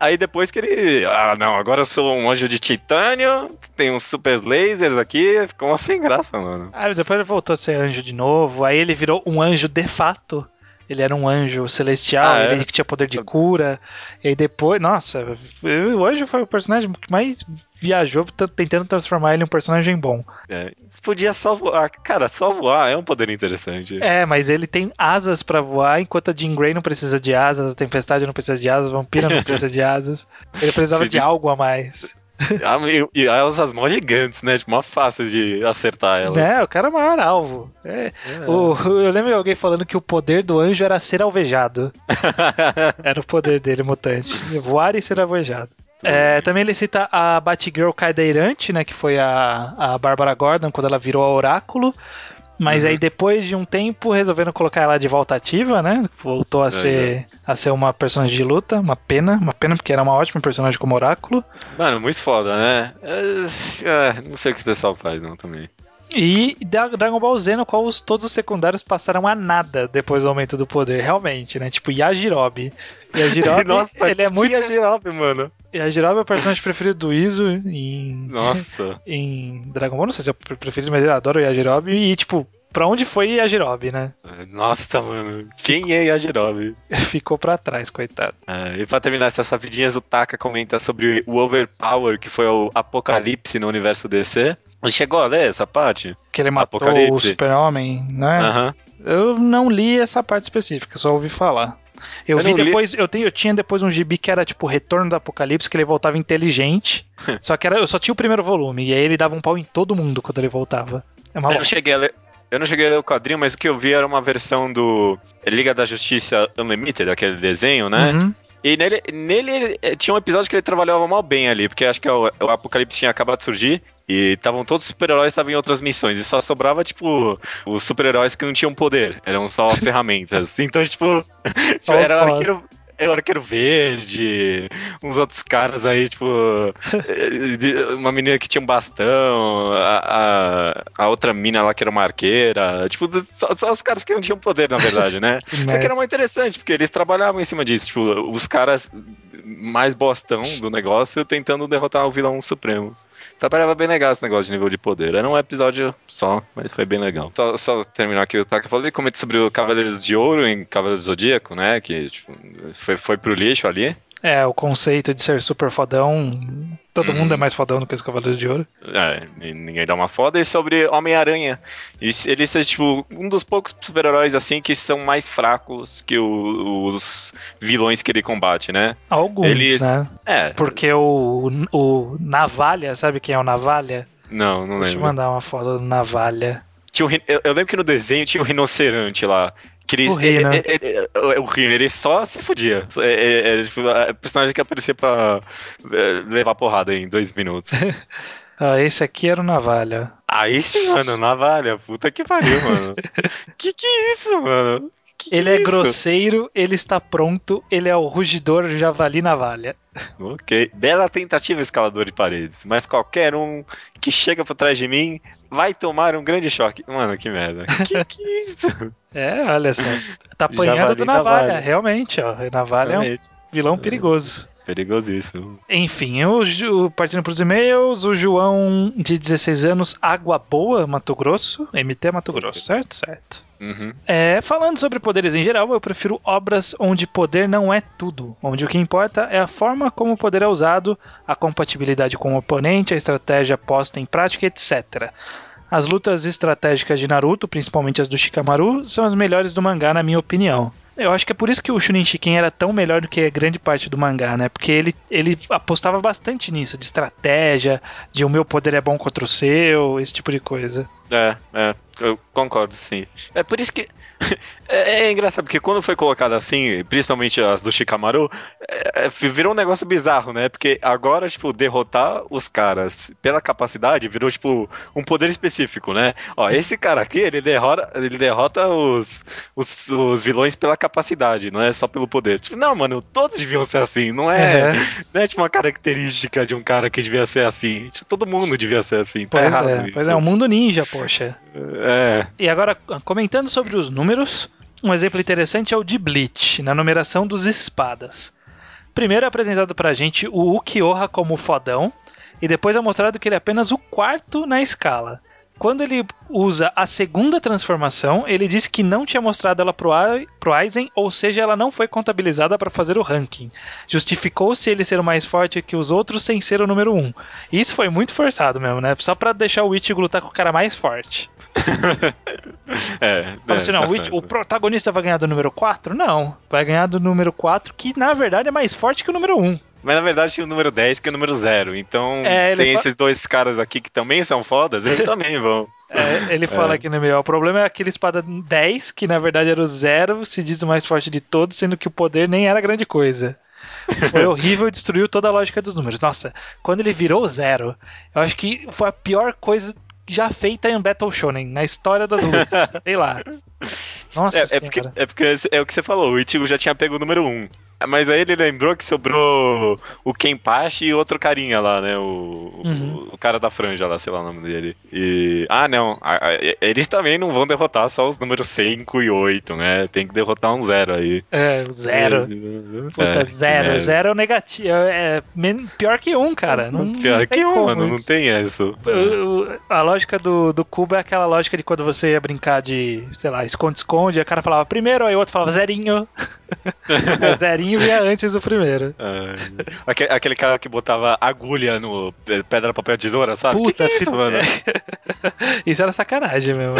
Aí depois que ele. Ah, não, agora eu sou um anjo de titânio, tem uns super lasers aqui, ficou uma sem graça, mano. Aí depois ele voltou a ser anjo de novo. Aí ele virou um anjo de fato. Ele era um anjo celestial, Ah, é? ele que tinha poder de cura. E aí depois, nossa, o anjo foi o personagem que mais viajou tentando transformar ele em um personagem bom. É, podia só voar. Cara, só voar é um poder interessante. É, mas ele tem asas pra voar, enquanto a Jean Grey não precisa de asas, a Tempestade não precisa de asas, a Vampira não precisa de asas. Ele precisava de algo a mais. Ah, E, e elas as mãos gigantes, né? Tipo, uma fácil de acertar elas. Né, o cara é o maior alvo. É, É. o- eu lembro de alguém falando que o poder do anjo era ser alvejado. Era o poder dele, mutante. Voar e ser alvejado. É, também ele cita a Batgirl cadeirante, né? Que foi a, a Bárbara Gordon quando ela virou a Oráculo. Mas Uhum. aí depois de um tempo resolveram colocar ela de volta ativa, né? Voltou a É, ser a ser uma personagem de luta, uma pena, uma pena porque era uma ótima personagem como Oráculo. Mano, muito foda, né? É, é, não sei o que o pessoal faz, não, também. E Dra- Dragon Ball Z, no qual os, todos os secundários passaram a nada depois do aumento do poder, realmente, né? Tipo Yajirobe. Yajirobe, Nossa, ele é muito. Yajirobe, mano. Yajirobe é o personagem preferido do Izo em, Nossa. em Dragon Ball. Não sei se é o pre- preferido, mas eu adoro o Yajirobe. E, tipo, pra onde foi Yajirobe, né? Nossa, mano. Quem é Yajirobe? Ficou pra trás, coitado. É, e pra terminar essas rapidinhas, o Taka comenta sobre o Overpower, que foi o apocalipse no universo DC. Você chegou a ler essa parte? Que ele matou o Apocalipse. Super-Homem, né? Aham. Eu não li essa parte específica, só ouvi falar. Eu, Eu vi não li- depois, eu, tenho, eu tinha depois um gibi que era tipo Retorno do Apocalipse, que ele voltava inteligente. só que era, eu só tinha o primeiro volume, e aí ele dava um pau em todo mundo quando ele voltava. É uma Eu não cheguei a ler. Eu não cheguei a ler o quadrinho, mas o que eu vi era uma versão do Liga da Justiça Unlimited, aquele desenho, né? Uhum. E nele, nele ele- eh, tinha um episódio que ele trabalhava mal bem ali, porque acho que o, o Apocalipse tinha acabado de surgir e estavam todos os super-heróis estavam em outras missões e só sobrava, tipo, os super-heróis que não tinham poder, eram só ferramentas. Então, tipo, Só era arqueiro, o arqueiro verde, uns outros caras aí, tipo, eh, uma menina que tinha um bastão, a, a, a outra mina lá que era uma arqueira, tipo, só, só os caras que não tinham poder, na verdade, né? Que merda. era muito interessante, porque eles trabalhavam em cima disso, tipo, os caras mais bostão do negócio tentando derrotar o vilão supremo. Trabalhava bem legal esse negócio de nível de poder. Era um episódio só, mas foi bem legal. Só, só terminar aqui o Taka falou, ele comentou sobre o Cavaleiros de Ouro em Cavaleiros do Zodíaco, né? Que tipo, foi, foi pro lixo ali. É, o conceito de ser super fodão. Todo Uhum. mundo é mais fodão do que os Cavaleiros de Ouro. É, ninguém dá uma foda. E sobre Homem-Aranha. Ele, ele é, tipo, um dos poucos super-heróis, assim, que são mais fracos que o- os vilões que ele combate, né? Alguns, Eles- né? É, Porque o, o Navalha, sabe quem é o Navalha? não, não Deixa eu lembro. mandar uma foto do Navalha. Tinha um, eu, eu lembro que no desenho tinha um rinoceronte lá. Que ele, O Rino. é- é- é- é- o Rino, ele só se fudia. É, é- é, tipo, é personagem que aparecia pra é, levar porrada em dois minutos. Ah, esse aqui era o Navalha. Aí sim, mano, navalha. Puta que pariu, mano. que que é isso, mano? Que que Ele é isso? grosseiro, ele está pronto, ele é o rugidor javali navalha. Ok. Bela tentativa escalador de paredes. Mas qualquer um que chega por trás de mim vai tomar um grande choque. Mano, que merda. que que é isso? É, olha só. Tá apanhando Javali do Navalha, Navalha. realmente, ó. Navalha é um Realmente. vilão perigoso. Perigosíssimo. Enfim, o, partindo pros e-mails, o João de 16 anos, Água Boa, Mato Grosso. MT Mato Grosso, certo? Certo. Uhum. É, falando sobre poderes em geral, eu prefiro obras onde poder não é tudo, onde o que importa é a forma como o poder é usado, a compatibilidade com o oponente, a estratégia posta em prática, etc. As lutas estratégicas de Naruto, principalmente as do Shikamaru, são as melhores do mangá, na minha opinião. Eu acho que é por isso que o Shunin Shiken era tão melhor do que grande parte do mangá, né? Porque ele, ele apostava bastante nisso, de estratégia, de o meu poder é bom contra o seu, esse tipo de coisa. É, é, eu concordo, sim. É por isso que. É, é engraçado, porque quando foi colocado assim, principalmente as do Shikamaru, é, é, virou um negócio bizarro, né? Porque agora, tipo, derrotar os caras pela capacidade virou, tipo, um poder específico, né? Ó, esse cara aqui, ele derrota, ele derrota os, os, os vilões pela capacidade, não é só pelo poder. Tipo, não, mano, todos deviam ser assim, não é, não é tipo uma característica de um cara que devia ser assim. Tipo, todo mundo devia ser assim. Tá Pois é, isso. pois é, o mundo ninja, poxa. É. E agora, comentando sobre os números, um exemplo interessante é o de Bleach, na numeração dos espadas. Primeiro é apresentado pra gente o Ukiyoha como fodão, e depois é mostrado que ele é apenas o quarto na escala. Quando ele usa a segunda transformação, ele disse que não tinha mostrado ela pro, pro Aizen, ou seja, ela não foi contabilizada para fazer o ranking. Justificou-se ele ser o mais forte que os outros sem ser o número 1. Um. Isso foi muito forçado mesmo, né? Só pra deixar o Ichigo lutar com o cara mais forte. É, Fala é, assim, não, tá o, certo. o protagonista vai ganhar do número 4? Não. Vai ganhar do número 4, que na verdade é mais forte que o número 1. Mas na verdade tinha o número 10 que é o número 0. Então É, tem fa- esses dois caras aqui que também são fodas, eles também vão. É, ele fala aqui no meio, o problema é aquele espada 10, que na verdade era o 0, se diz o mais forte de todos, sendo que o poder nem era grande coisa. Foi horrível e destruiu toda a lógica dos números. Nossa, quando ele virou zero, eu acho que foi a pior coisa já feita em um Battle Shonen, na história das lutas. Sei lá. Nossa É, é porque, é porque é o que você falou, o Ichigo já tinha pego o número 1. Mas aí ele lembrou que sobrou o Kenpachi e outro carinha lá, né? O, Uhum. o, o cara da franja lá, sei lá o nome dele. E. Ah, não. a- a- eles também não vão derrotar só os números 5 e 8, né? Tem que derrotar um zero aí. É, o zero. Puta, É, zero. Zero é o negativo. É men- pior que um, cara. Não, Pior não que um, mano, não tem essa. A lógica do, do cubo é aquela lógica de quando você ia brincar de, sei lá, esconde-esconde, a cara falava primeiro, aí o outro falava zerinho. Zerinho ia antes do primeiro. É. Aque- Aquele cara que botava agulha no pe- pedra, papel, tesoura, sabe? Puta, que que é isso, mano? Isso era sacanagem mesmo.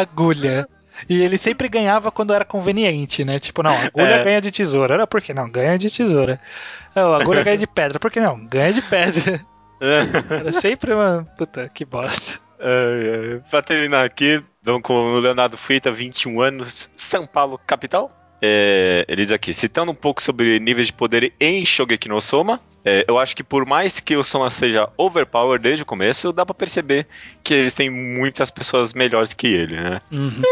Agulha. E ele sempre ganhava quando era conveniente, né? Tipo, não, agulha É. ganha de tesoura. Era por que não? Ganha de tesoura. Não, agulha ganha de pedra. Por que não? Ganha de pedra. Era sempre uma. Puta, que bosta. É, é, pra terminar aqui, vamos com o Leonardo Feita, 21 anos, São Paulo, capital. É, ele diz aqui, citando um pouco sobre níveis de poder em Shogeki no Soma, é, eu acho que por mais que o Soma seja overpower desde o começo, dá pra perceber que existem muitas pessoas melhores que ele, né? Uhum.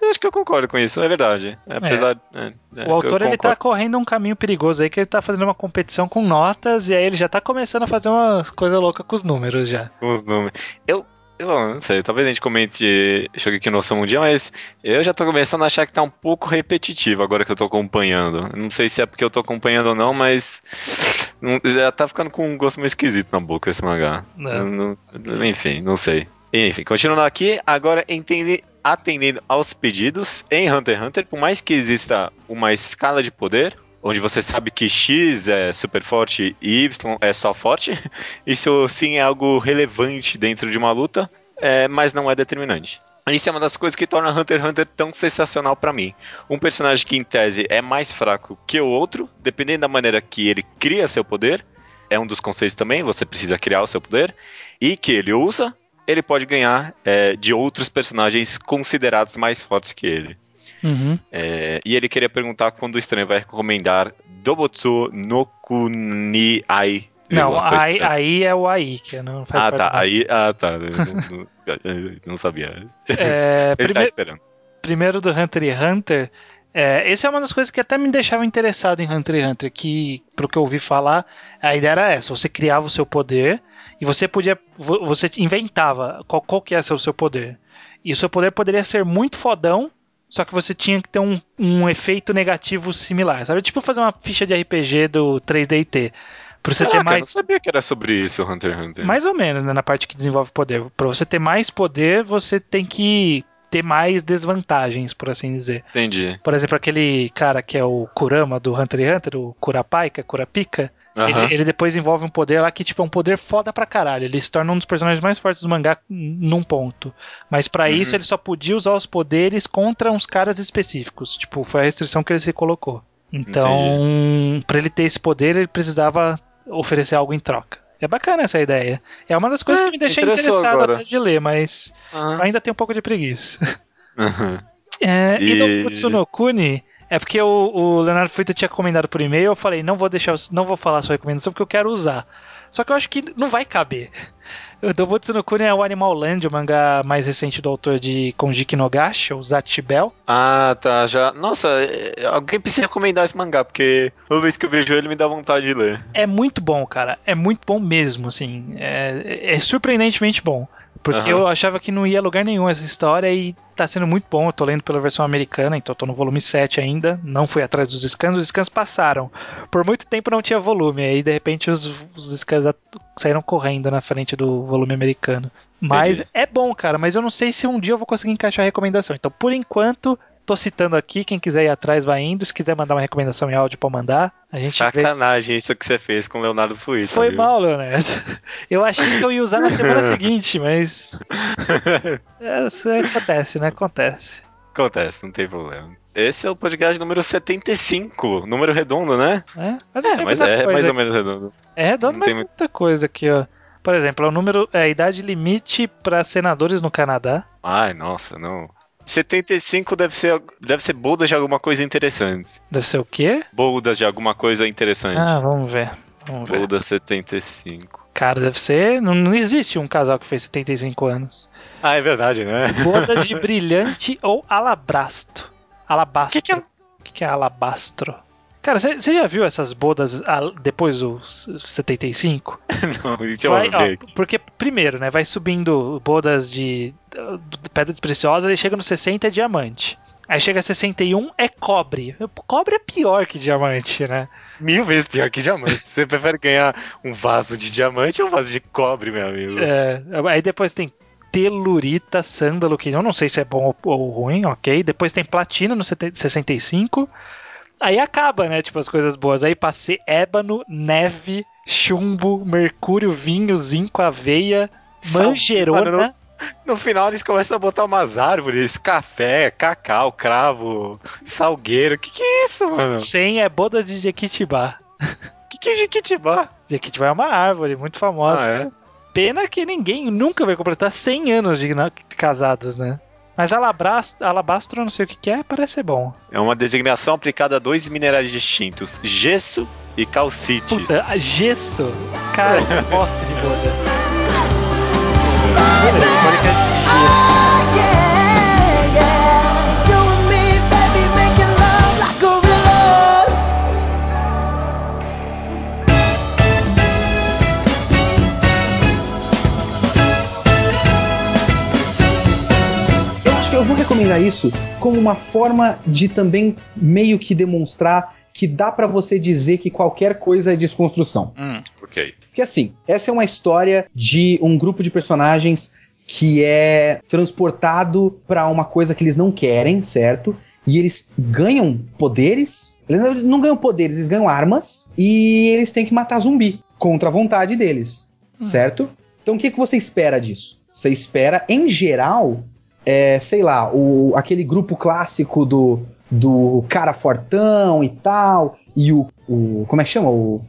Eu acho que eu concordo com isso, é verdade. Apesar, é, é, O autor ele tá correndo um caminho perigoso aí que ele tá fazendo uma competição com notas e aí ele já tá começando a fazer umas coisas loucas com os números já. com os números. Eu, eu não sei, talvez a gente comente Shogeki no Soma um dia, mas eu já tô começando a achar que tá um pouco repetitivo agora que eu tô acompanhando. Não sei se é porque eu tô acompanhando ou não, mas não- já tá ficando com um gosto meio esquisito na boca esse mangá. É. Eu não- enfim, não sei. Enfim, continuando aqui, agora atendendo aos pedidos em Hunter x Hunter, por mais que exista uma escala de poder, onde você sabe que X é super forte e Y é só forte, isso sim é algo relevante dentro de uma luta, é, mas não é determinante. Isso é uma das coisas que torna Hunter x Hunter tão sensacional pra mim. Um personagem que, em tese, é mais fraco que o outro, dependendo da maneira que ele cria seu poder, é um dos conceitos também, você precisa criar o seu poder, e que ele usa, ele pode ganhar é, de outros personagens considerados mais fortes que ele. Uhum. É, e ele queria perguntar quando o estranho vai recomendar Dobotsu no Kuni Ai. Não, aí, aí é o aí, que não faz Ah, tá. Aí, ah, tá. Não, não- não sabia. É, Ele tá prime- esperando. primeiro do Hunter x Hunter, é, essa é uma das coisas que até me deixava interessado em Hunter x Hunter, que, pro que eu ouvi falar, a ideia era essa, você criava o seu poder e você podia, vo- você inventava qual, qual que ia ser o seu poder. E o seu poder poderia ser muito fodão, só que você tinha que ter um, um efeito negativo similar, sabe? Tipo fazer uma ficha de RPG do 3DT. Pra você ter Caraca, eu mais... não sabia que era sobre isso, Hunter x Hunter. Mais ou menos, né, na parte que desenvolve poder. Pra você ter mais poder, você tem que ter mais desvantagens, por assim dizer. Entendi. Por exemplo, aquele cara que é o Kurama do Hunter x Hunter, o Kurapika, Kurapika, Aham. ele, ele depois desenvolve um poder lá que tipo é um poder foda pra caralho. Ele se torna um dos personagens mais fortes do mangá num ponto. Mas pra Uhum. isso ele só podia usar os poderes contra uns caras específicos. Tipo, foi a restrição que ele se colocou. Então, pra ele ter esse poder, ele precisava oferecer algo em troca. É bacana essa ideia. É uma das coisas É, que me deixa interessado agora. até de ler, mas Aham. ainda tem um pouco de preguiça. Aham. É, e... E- no Tsunokuni, é porque o, o Leonardo Freitas tinha comentado por e-mail, eu falei, não vou deixar, não vou falar a sua recomendação porque eu quero usar. Só que eu acho que não vai caber. O Dobutsu no Kuni é o Animal Land, o mangá mais recente do autor de Konjiki no Gacha, o Zatibel. Ah, tá. Já. Nossa, é, alguém precisa recomendar esse mangá, porque toda vez que eu vejo ele me dá vontade de ler. É muito bom, cara. É muito bom mesmo, assim. É, é surpreendentemente bom. Porque Aham. eu achava que não ia lugar nenhum essa história e tá sendo muito bom. Eu tô lendo pela versão americana, então eu tô no volume 7 ainda. Não fui atrás dos scans, os scans passaram. Por muito tempo não tinha volume, aí de repente os, os scans saíram correndo na frente do volume americano. Mas Entendi. é bom, cara, mas eu não sei se um dia eu vou conseguir encaixar a recomendação. Então, por enquanto, tô citando aqui. Quem quiser ir atrás vai indo. Se quiser mandar uma recomendação em áudio pra mandar, a gente vê. Sacanagem isso que você fez com o Leonardo Fuita. foi viu? mal, Leonardo. Eu achei que eu ia usar na semana seguinte, mas. É, Isso acontece, né? Acontece. Acontece, não tem problema. Esse é o podcast número 75, número redondo, né? É, mas, É, mas é mais ou menos redondo. É redondo, não mas tem tem muita coisa aqui, ó. Por exemplo, é o número. É a idade limite para senadores no Canadá. Ai, nossa, não. 75 deve ser, deve ser boldas de alguma coisa interessante. Deve ser o quê? Boldas de alguma coisa interessante. Ah, vamos ver. Vamos ver. Bolda 75. Cara, deve ser. Não, não existe um casal que fez 75 anos. Ah, é verdade, né? Boda de brilhante ou alabastro. Alabastro. Que que é- O que, que é alabastro? Cara, você já viu essas bodas al- depois dos 75? não, Vai, ó, porque, primeiro, né, vai subindo bodas de, de pedras preciosas e chega no 60 é diamante. Aí chega a 61 é cobre. Cobre é pior que diamante, né? Mil vezes pior que diamante. Você prefere ganhar um vaso de diamante ou um vaso de cobre, meu amigo? É, aí depois tem telurita, sândalo, que eu não sei se é bom ou, ou ruim, ok. Depois tem platina no 70 65. Aí acaba, né? Tipo, as coisas boas. Aí passei ébano, neve, chumbo, mercúrio, vinho, zinco, aveia, manjerona. No final eles começam a botar umas árvores, café, cacau, cravo, salgueiro. Que que é isso, mano? 100 é bodas de Jequitibá. Que que é Jequitibá? Jequitibá é uma árvore muito famosa. Ah, é? Pena que ninguém nunca vai completar 100 anos de casados, né? Mas alabastro, alabastro, eu não sei o que, que é, parece ser bom. É uma designação aplicada a dois minerais distintos: gesso e calcite. Puta, gesso. Cara, que bosta de boda. Podcast de gesso. Recomendar isso como uma forma de também meio que demonstrar que dá pra você dizer que qualquer coisa é desconstrução. Hum, Ok. Porque assim, essa é uma história de um grupo de personagens que é transportado pra uma coisa que eles não querem, certo? E eles ganham poderes. Eles não ganham poderes, eles ganham armas e eles têm que matar zumbi contra a vontade deles, certo? Então o que, que você espera disso? Você espera, em geral, é, sei lá, o, aquele grupo clássico do, do cara fortão e tal, e o, o. Como é que chama? O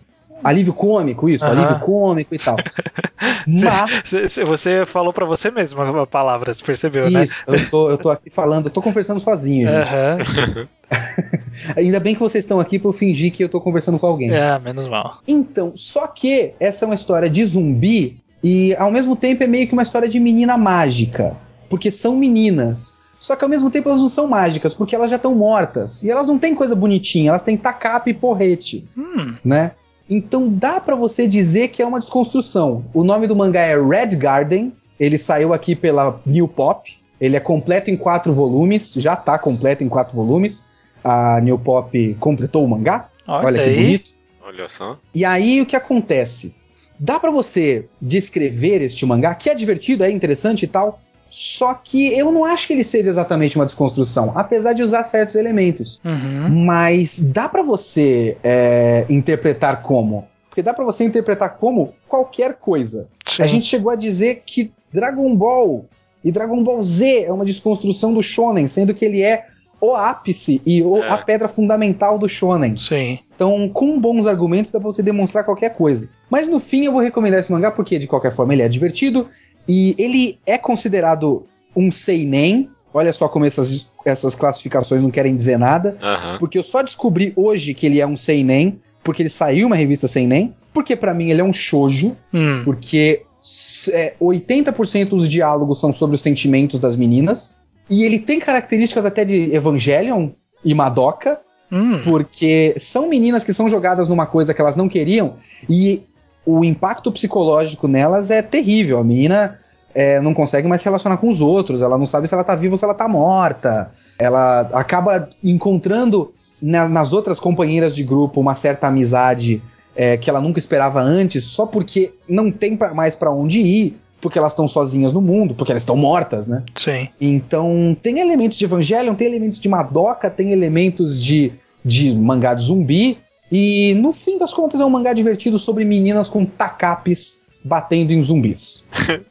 alívio cômico, isso, Aham. alívio cômico e tal. Mas. Cê- cê- Você falou pra você mesmo a palavra, você percebeu, né? Isso, eu tô, eu tô aqui falando, eu tô conversando sozinho, gente. Aham. Ainda bem que vocês estão aqui pra eu fingir que eu tô conversando com alguém. É, menos mal. Então, só que essa é uma história de zumbi e ao mesmo tempo é meio que uma história de menina mágica, porque são meninas. Só que ao mesmo tempo elas não são mágicas, porque elas já estão mortas. E elas não têm coisa bonitinha, elas têm tacape e porrete, Hum, né? Então dá pra você dizer que é uma desconstrução. O nome do mangá é Red Garden, ele saiu aqui pela New Pop, ele é completo em quatro volumes, já tá completo em quatro volumes. A New Pop completou o mangá, olha, olha que aí. bonito. Olha só. E aí o que acontece? Dá pra você descrever este mangá, que é divertido, é interessante e tal, só que eu não acho que ele seja exatamente uma desconstrução, apesar de usar certos elementos. Uhum. Mas dá pra você é, interpretar como? Porque dá pra você interpretar como qualquer coisa. Sim. A gente chegou a dizer que Dragon Ball e Dragon Ball Z é uma desconstrução do shonen, sendo que ele é o ápice e o- É. a pedra fundamental do shonen. Sim. Então, com bons argumentos, dá pra você demonstrar qualquer coisa. Mas no fim, eu vou recomendar esse mangá porque, de qualquer forma, ele é divertido e ele é considerado um seinen. Olha só como essas, essas classificações não querem dizer nada. Aham. Porque eu só descobri hoje que ele é um seinen, porque ele saiu uma revista seinen. Porque pra mim ele é um shoujo, Hum, porque é, 80% dos diálogos são sobre os sentimentos das meninas. E ele tem características até de Evangelion e Madoka hum. porque são meninas que são jogadas numa coisa que elas não queriam e o impacto psicológico nelas é terrível. A menina é, não consegue mais se relacionar com os outros, ela não sabe se ela tá viva ou se ela tá morta. Ela acaba encontrando na- nas outras companheiras de grupo uma certa amizade é, que ela nunca esperava antes, só porque não tem pra- mais pra onde ir, porque elas estão sozinhas no mundo, porque elas estão mortas, né? Sim. Então, tem elementos de Evangelion, tem elementos de Madoka, tem elementos de, de mangá de zumbi. E no fim das contas é um mangá divertido sobre meninas com tacapes batendo em zumbis.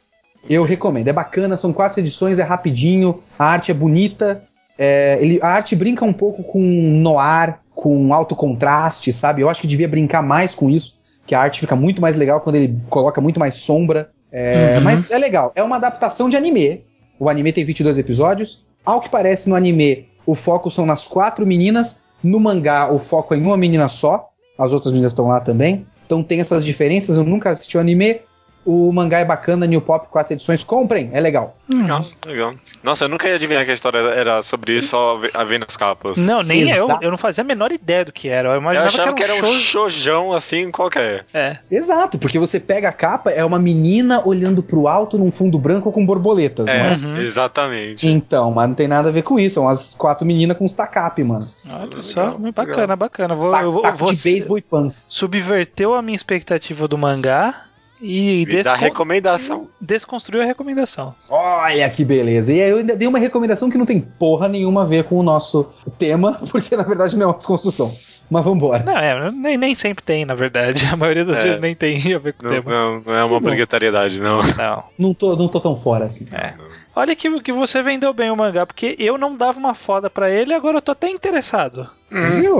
Eu recomendo, é bacana, são quatro edições, é rapidinho, a arte é bonita. é, ele, a arte brinca um pouco com noir, com alto contraste, sabe? Eu acho que devia brincar mais com isso, que a arte fica muito mais legal quando ele coloca muito mais sombra. É, Uhum. Mas é legal, é uma adaptação de anime. O anime tem 22 episódios. Ao que parece, no anime, o foco são nas quatro meninas. No mangá, o foco é em uma menina só. As outras meninas estão lá também. Então tem essas diferenças. Eu nunca assisti o anime. O mangá é bacana, New Pop, quatro edições. Comprem, é legal. Legal, legal. Nossa, eu nunca ia adivinhar que a história era sobre isso, só a ver nas capas. Não, nem eu. Exato. Eu não fazia a menor ideia do que era. Eu Eu imaginava achava que era um shojão assim qualquer. É. Exato, porque você pega a capa, é uma menina olhando pro alto num fundo branco com borboletas, não É, é? Uhum. exatamente. Então, mas não tem nada a ver com isso. São as quatro meninas com os tacape, mano. Olha Legal, só, legal. bacana, bacana. Vou, Ta- eu vou, taco de beisebol e pants. subverteu a minha expectativa do mangá e dá descon- recomendação. desconstruiu a recomendação. Olha que beleza. E aí eu ainda dei uma recomendação que não tem porra nenhuma a ver com o nosso tema, porque na verdade não é uma desconstrução. Mas vambora. Não, é, nem, nem sempre tem, na verdade. A maioria das É. vezes nem tem a ver com o Não, tema. não, não é uma obrigatoriedade, não. Não, Não tô, não tô tão fora assim. é. Olha que, que você vendeu bem o mangá, porque eu não dava uma foda pra ele, agora eu tô até interessado. Viu?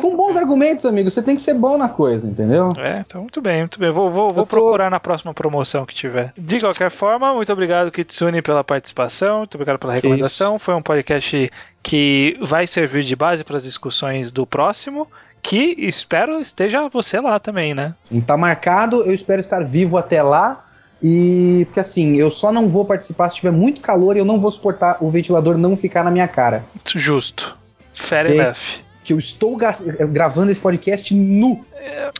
Com bons argumentos, amigo. Você tem que ser bom na coisa, entendeu? É, então muito bem, muito bem. Vou, vou, vou tô- procurar na próxima promoção que tiver. De qualquer forma, muito obrigado, Kitsune, pela participação, muito obrigado pela recomendação. Foi um podcast que vai servir de base para as discussões do próximo, que espero esteja você lá também, né? E Tá marcado, eu espero estar vivo até lá. E porque assim, eu só não vou participar se tiver muito calor e eu não vou suportar o ventilador não ficar na minha cara. Justo. Fair enough. Que eu estou ga- gravando esse podcast nu.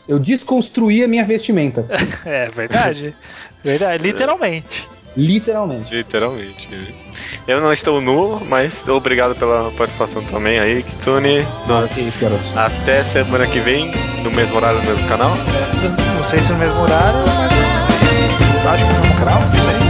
Eu desconstruí a minha vestimenta. É verdade. verdade, literalmente. Literalmente. Literalmente. Eu não estou nu, mas obrigado pela participação também aí, Kitsune. Nada que isso, garoto. Até semana que vem, no mesmo horário, no mesmo canal. Não sei se no mesmo horário, mas que no mesmo canal, não sei.